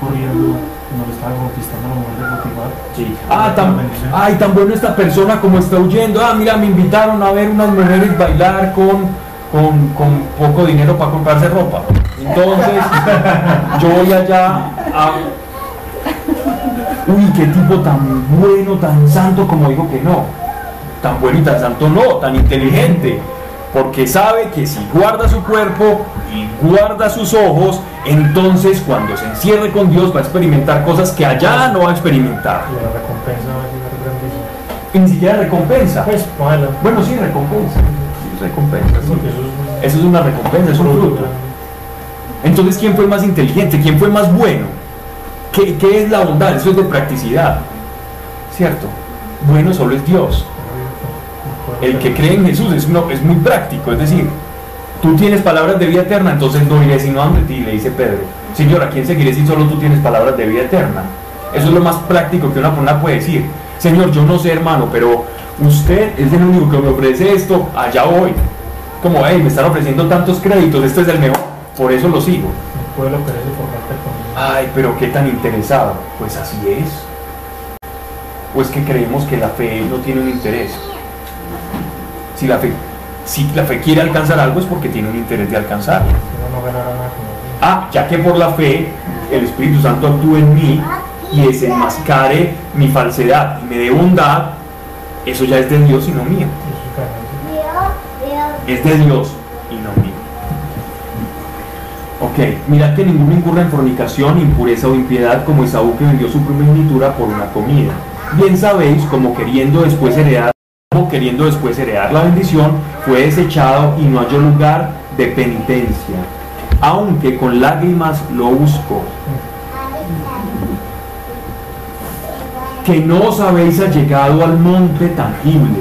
corriendo cuando le estaba conquistando a la mujer de Potifar. Sí. Ah, tan, ay, tan bueno esta persona como está huyendo. Ah, mira, me invitaron a ver unas mujeres bailar con, con, con poco dinero para comprarse ropa. Entonces, [laughs] yo voy allá a... Uy, qué tipo tan bueno, tan santo como digo que no. Tan bueno y tan santo no, tan inteligente. Porque sabe que si guarda su cuerpo y guarda sus ojos, entonces cuando se encierre con Dios va a experimentar cosas que allá no va a experimentar. Y la recompensa va a llegar grandísima. Ni siquiera recompensa. Pues. Bueno, sí, recompensa. Sí, recompensa. sí. Eso es Eso es una recompensa, es un fruto. Entonces, ¿quién fue más inteligente? ¿Quién fue más bueno? ¿Qué, qué es la bondad? Eso es de practicidad. ¿Cierto? Bueno solo es Dios. El que cree en Jesús es, no, es muy práctico. Es decir, tú tienes palabras de vida eterna, entonces no iré sino a ti, le dice Pedro. Señor, ¿a quién seguiré si solo tú tienes palabras de vida eterna? Eso es lo más práctico que una persona puede decir. Señor, yo no sé, hermano, pero usted es el único que me ofrece esto, allá voy. Como, hey, me están ofreciendo tantos créditos, este es el mejor, por eso lo sigo. El pueblo perece por falta de comida. Ay, pero qué tan interesado. Pues así es. ¿O es que creemos que la fe no tiene un interés? Si la fe, si la fe quiere alcanzar algo es porque tiene un interés de alcanzarlo. Ah, ya que por la fe el Espíritu Santo actúa en mí y desenmascare mi falsedad y me dé bondad, eso ya es de Dios y no mío. Es de Dios y no mío. Ok, mirad que ninguno incurra en fornicación, impureza o impiedad como Esaú que vendió su primogenitura por una comida. Bien sabéis, como queriendo después heredar, queriendo después heredar la bendición, fue desechado y no halló lugar de penitencia, aunque con lágrimas lo busco. Que no os habéis allegado al monte tangible.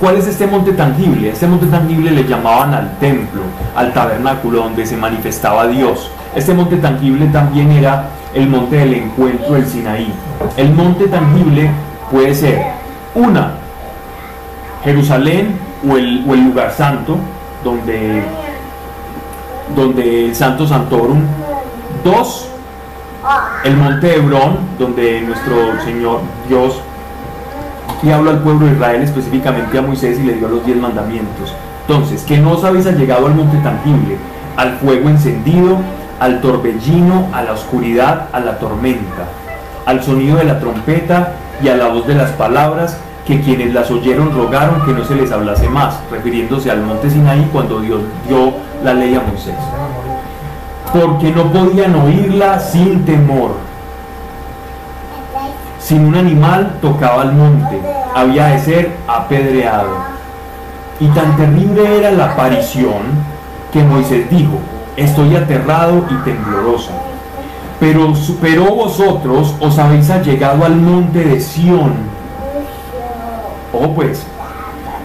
¿Cuál es este monte tangible? Este monte tangible le llamaban al templo, al tabernáculo donde se manifestaba Dios. Este monte tangible también era el monte del encuentro del Sinaí. El monte tangible puede ser una, Jerusalén o el, o el lugar santo, donde, donde el Santo Santorum. Dos, el monte Hebrón, donde nuestro Señor Dios le habló al pueblo de Israel, específicamente a Moisés, y le dio los diez mandamientos. Entonces, que no os habéis llegado al monte tangible, al fuego encendido, al torbellino, a la oscuridad, a la tormenta, al sonido de la trompeta y a la voz de las palabras, que quienes las oyeron rogaron que no se les hablase más, refiriéndose al monte Sinaí cuando Dios dio la ley a Moisés. Porque no podían oírla sin temor. Sin un animal tocaba el monte, había de ser apedreado. Y tan terrible era la aparición que Moisés dijo, estoy aterrado y tembloroso. Pero, pero vosotros os habéis allegado al monte de Sión. Oh pues,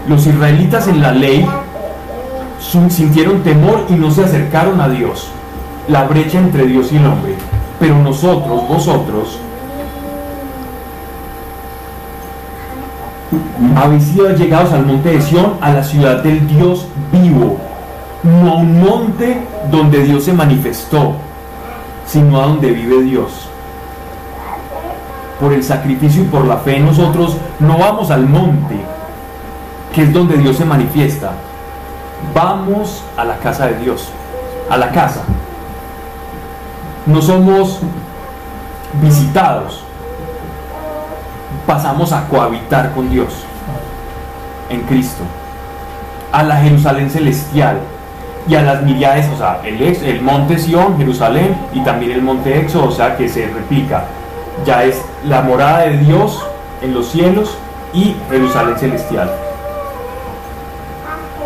los israelitas en la ley sintieron temor y no se acercaron a Dios. La brecha entre Dios y el hombre. Pero nosotros, vosotros, habéis sido llegados al monte de Sión, a la ciudad del Dios vivo, no a un monte donde Dios se manifestó, sino a donde vive Dios. Por el sacrificio y por la fe nosotros no vamos al monte, que es donde Dios se manifiesta. Vamos a la casa de Dios, a la casa. No somos visitados, pasamos a cohabitar con Dios en Cristo, a la Jerusalén celestial y a las miriades, o sea, el, el monte Sión, Jerusalén y también el monte Éxodo, o sea, que se replica. Ya es la morada de Dios en los cielos y Jerusalén celestial.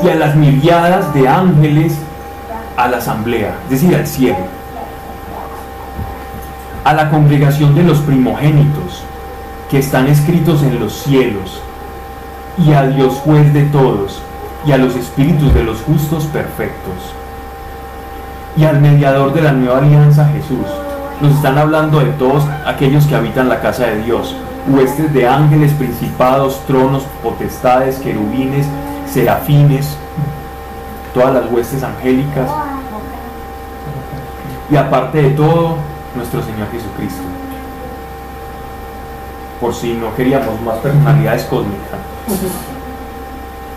Y a las miriadas de ángeles a la asamblea, es decir, al cielo. A la congregación de los primogénitos que están escritos en los cielos, y a Dios juez de todos, y a los espíritus de los justos perfectos, y al mediador de la nueva alianza Jesús. Nos están hablando de todos aquellos que habitan la casa de Dios, huestes de ángeles, principados, tronos, potestades, querubines, serafines, todas las huestes angélicas, y aparte de todo, nuestro Señor Jesucristo. Por si no queríamos más personalidades cósmicas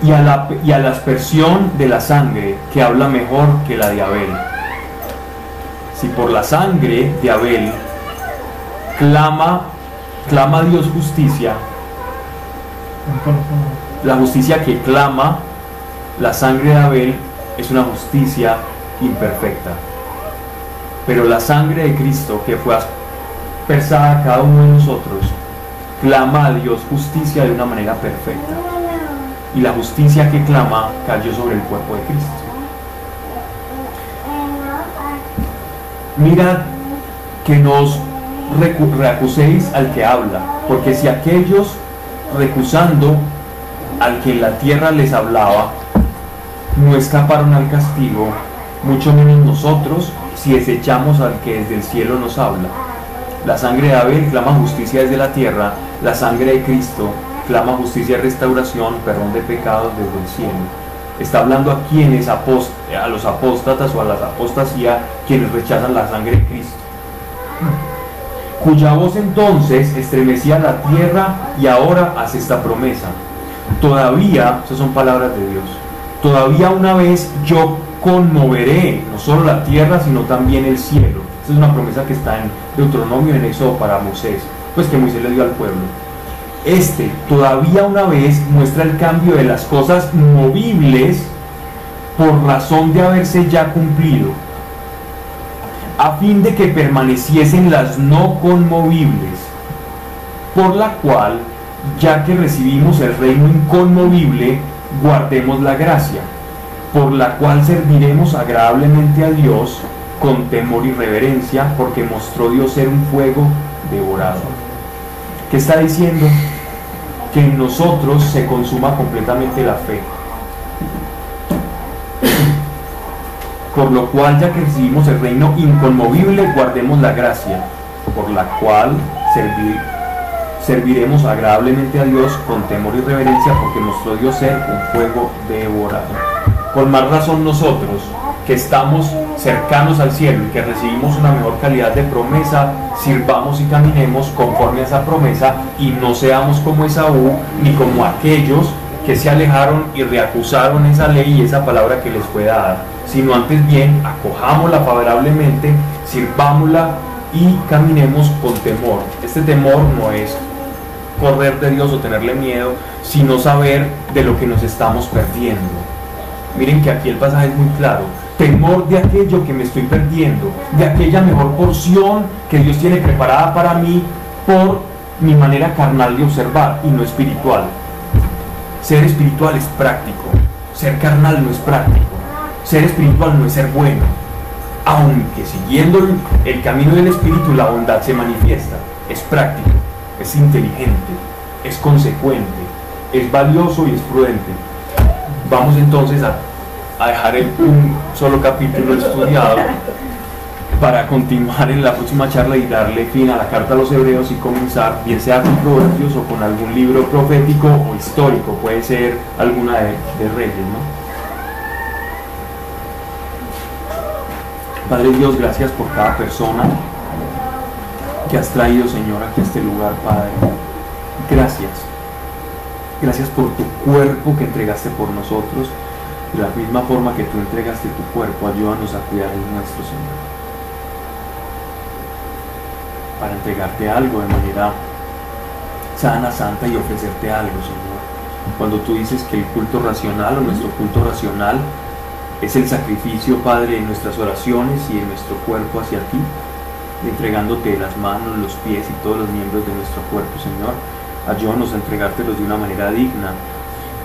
y a, la, y a la aspersión de la sangre que habla mejor que la de Abel. Si por la sangre de Abel clama, clama Dios justicia, la justicia que clama la sangre de Abel es una justicia imperfecta. Pero la sangre de Cristo que fue aspersada a cada uno de nosotros, clama a Dios justicia de una manera perfecta y la justicia que clama cayó sobre el cuerpo de Cristo. Mirad que nos reacuséis al que habla, porque si aquellos recusando al que la tierra les hablaba no escaparon al castigo, mucho menos nosotros si desechamos al que desde el cielo nos habla. La sangre de Abel clama justicia desde la tierra, la sangre de Cristo clama justicia y restauración, perdón de pecados desde el cielo. Está hablando a quienes a los apóstatas o a las apostasía, quienes rechazan la sangre de Cristo. cuya voz entonces estremecía la tierra y ahora hace esta promesa. Todavía, esas son palabras de Dios, todavía una vez yo conmoveré no solo la tierra, sino también el cielo. Esa es una promesa que está en Deuteronomio en Éxodo para Moisés, pues que Moisés le dio al pueblo. Este todavía una vez muestra el cambio de las cosas movibles por razón de haberse ya cumplido, a fin de que permaneciesen las no conmovibles, por la cual, ya que recibimos el reino inconmovible, guardemos la gracia, por la cual serviremos agradablemente a Dios con temor y reverencia, porque mostró Dios ser un fuego devorado. ¿Qué está diciendo? Que en nosotros se consuma completamente la fe. Por lo cual, ya que recibimos el reino inconmovible, guardemos la gracia, por la cual servir, serviremos agradablemente a Dios con temor y reverencia, porque mostró Dios ser un fuego devorado. Con más razón nosotros, que estamos cercanos al cielo y que recibimos una mejor calidad de promesa, sirvamos y caminemos conforme a esa promesa y no seamos como Esaú ni como aquellos que se alejaron y reacusaron esa ley y esa palabra que les fue dada, sino antes bien acojámosla favorablemente, sirvámosla y caminemos con temor. Este temor no es correr de Dios o tenerle miedo, sino saber de lo que nos estamos perdiendo. Miren que aquí el pasaje es muy claro. Temor de aquello que me estoy perdiendo, de aquella mejor porción que Dios tiene preparada para mí por mi manera carnal de observar y no espiritual. Ser espiritual es práctico, ser carnal no es práctico, ser espiritual no es ser bueno, aunque siguiendo el, camino del espíritu la bondad se manifiesta, es práctico, es inteligente, es consecuente, es valioso y es prudente. Vamos entonces a, a dejar el, un solo capítulo estudiado para continuar en la próxima charla y darle fin a la carta a los hebreos y comenzar, bien sea con proverbios o con algún libro profético o histórico, puede ser alguna de, de reyes, ¿no? Padre Dios, gracias por cada persona que has traído, Señor, aquí a este lugar, Padre. Gracias. Gracias por tu cuerpo que entregaste por nosotros. De la misma forma que tú entregaste tu cuerpo, ayúdanos a cuidar el nuestro, Señor. Para entregarte algo de manera sana, santa y ofrecerte algo, Señor. Cuando tú dices que el culto racional o nuestro culto racional es el sacrificio, Padre, en nuestras oraciones y en nuestro cuerpo hacia ti, entregándote las manos, los pies y todos los miembros de nuestro cuerpo, Señor. Ayúdanos a entregártelos de una manera digna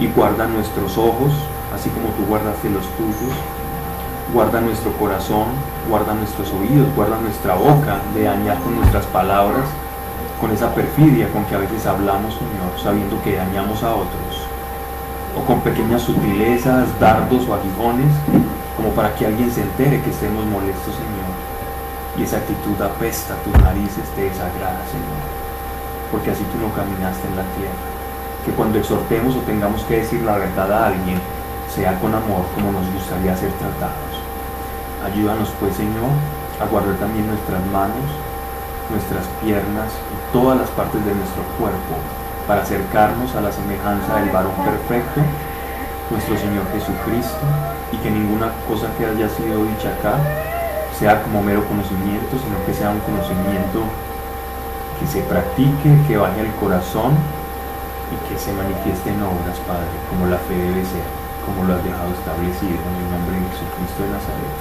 y guarda nuestros ojos, así como tú guardaste los tuyos. Guarda nuestro corazón, guarda nuestros oídos, guarda nuestra boca de dañar con nuestras palabras, con esa perfidia con que a veces hablamos, Señor, sabiendo que dañamos a otros o con pequeñas sutilezas, dardos o aguijones, como para que alguien se entere que estemos molestos, Señor. Y esa actitud apesta tus narices, te desagrada, Señor. Porque así tú no caminaste en la tierra. Que cuando exhortemos o tengamos que decir la verdad a alguien, sea con amor como nos gustaría ser tratados. Ayúdanos pues, Señor, a guardar también nuestras manos, nuestras piernas y todas las partes de nuestro cuerpo para acercarnos a la semejanza del varón perfecto, nuestro Señor Jesucristo, y que ninguna cosa que haya sido dicha acá sea como mero conocimiento, sino que sea un conocimiento que se practique, que vaya al corazón y que se manifieste en obras, Padre, como la fe debe ser, como lo has dejado establecido en el nombre de Jesucristo de Nazaret.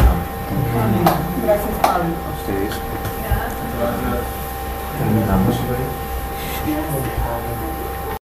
Amén. Gracias, Pablo. A ustedes. Gracias. Terminamos. Gracias.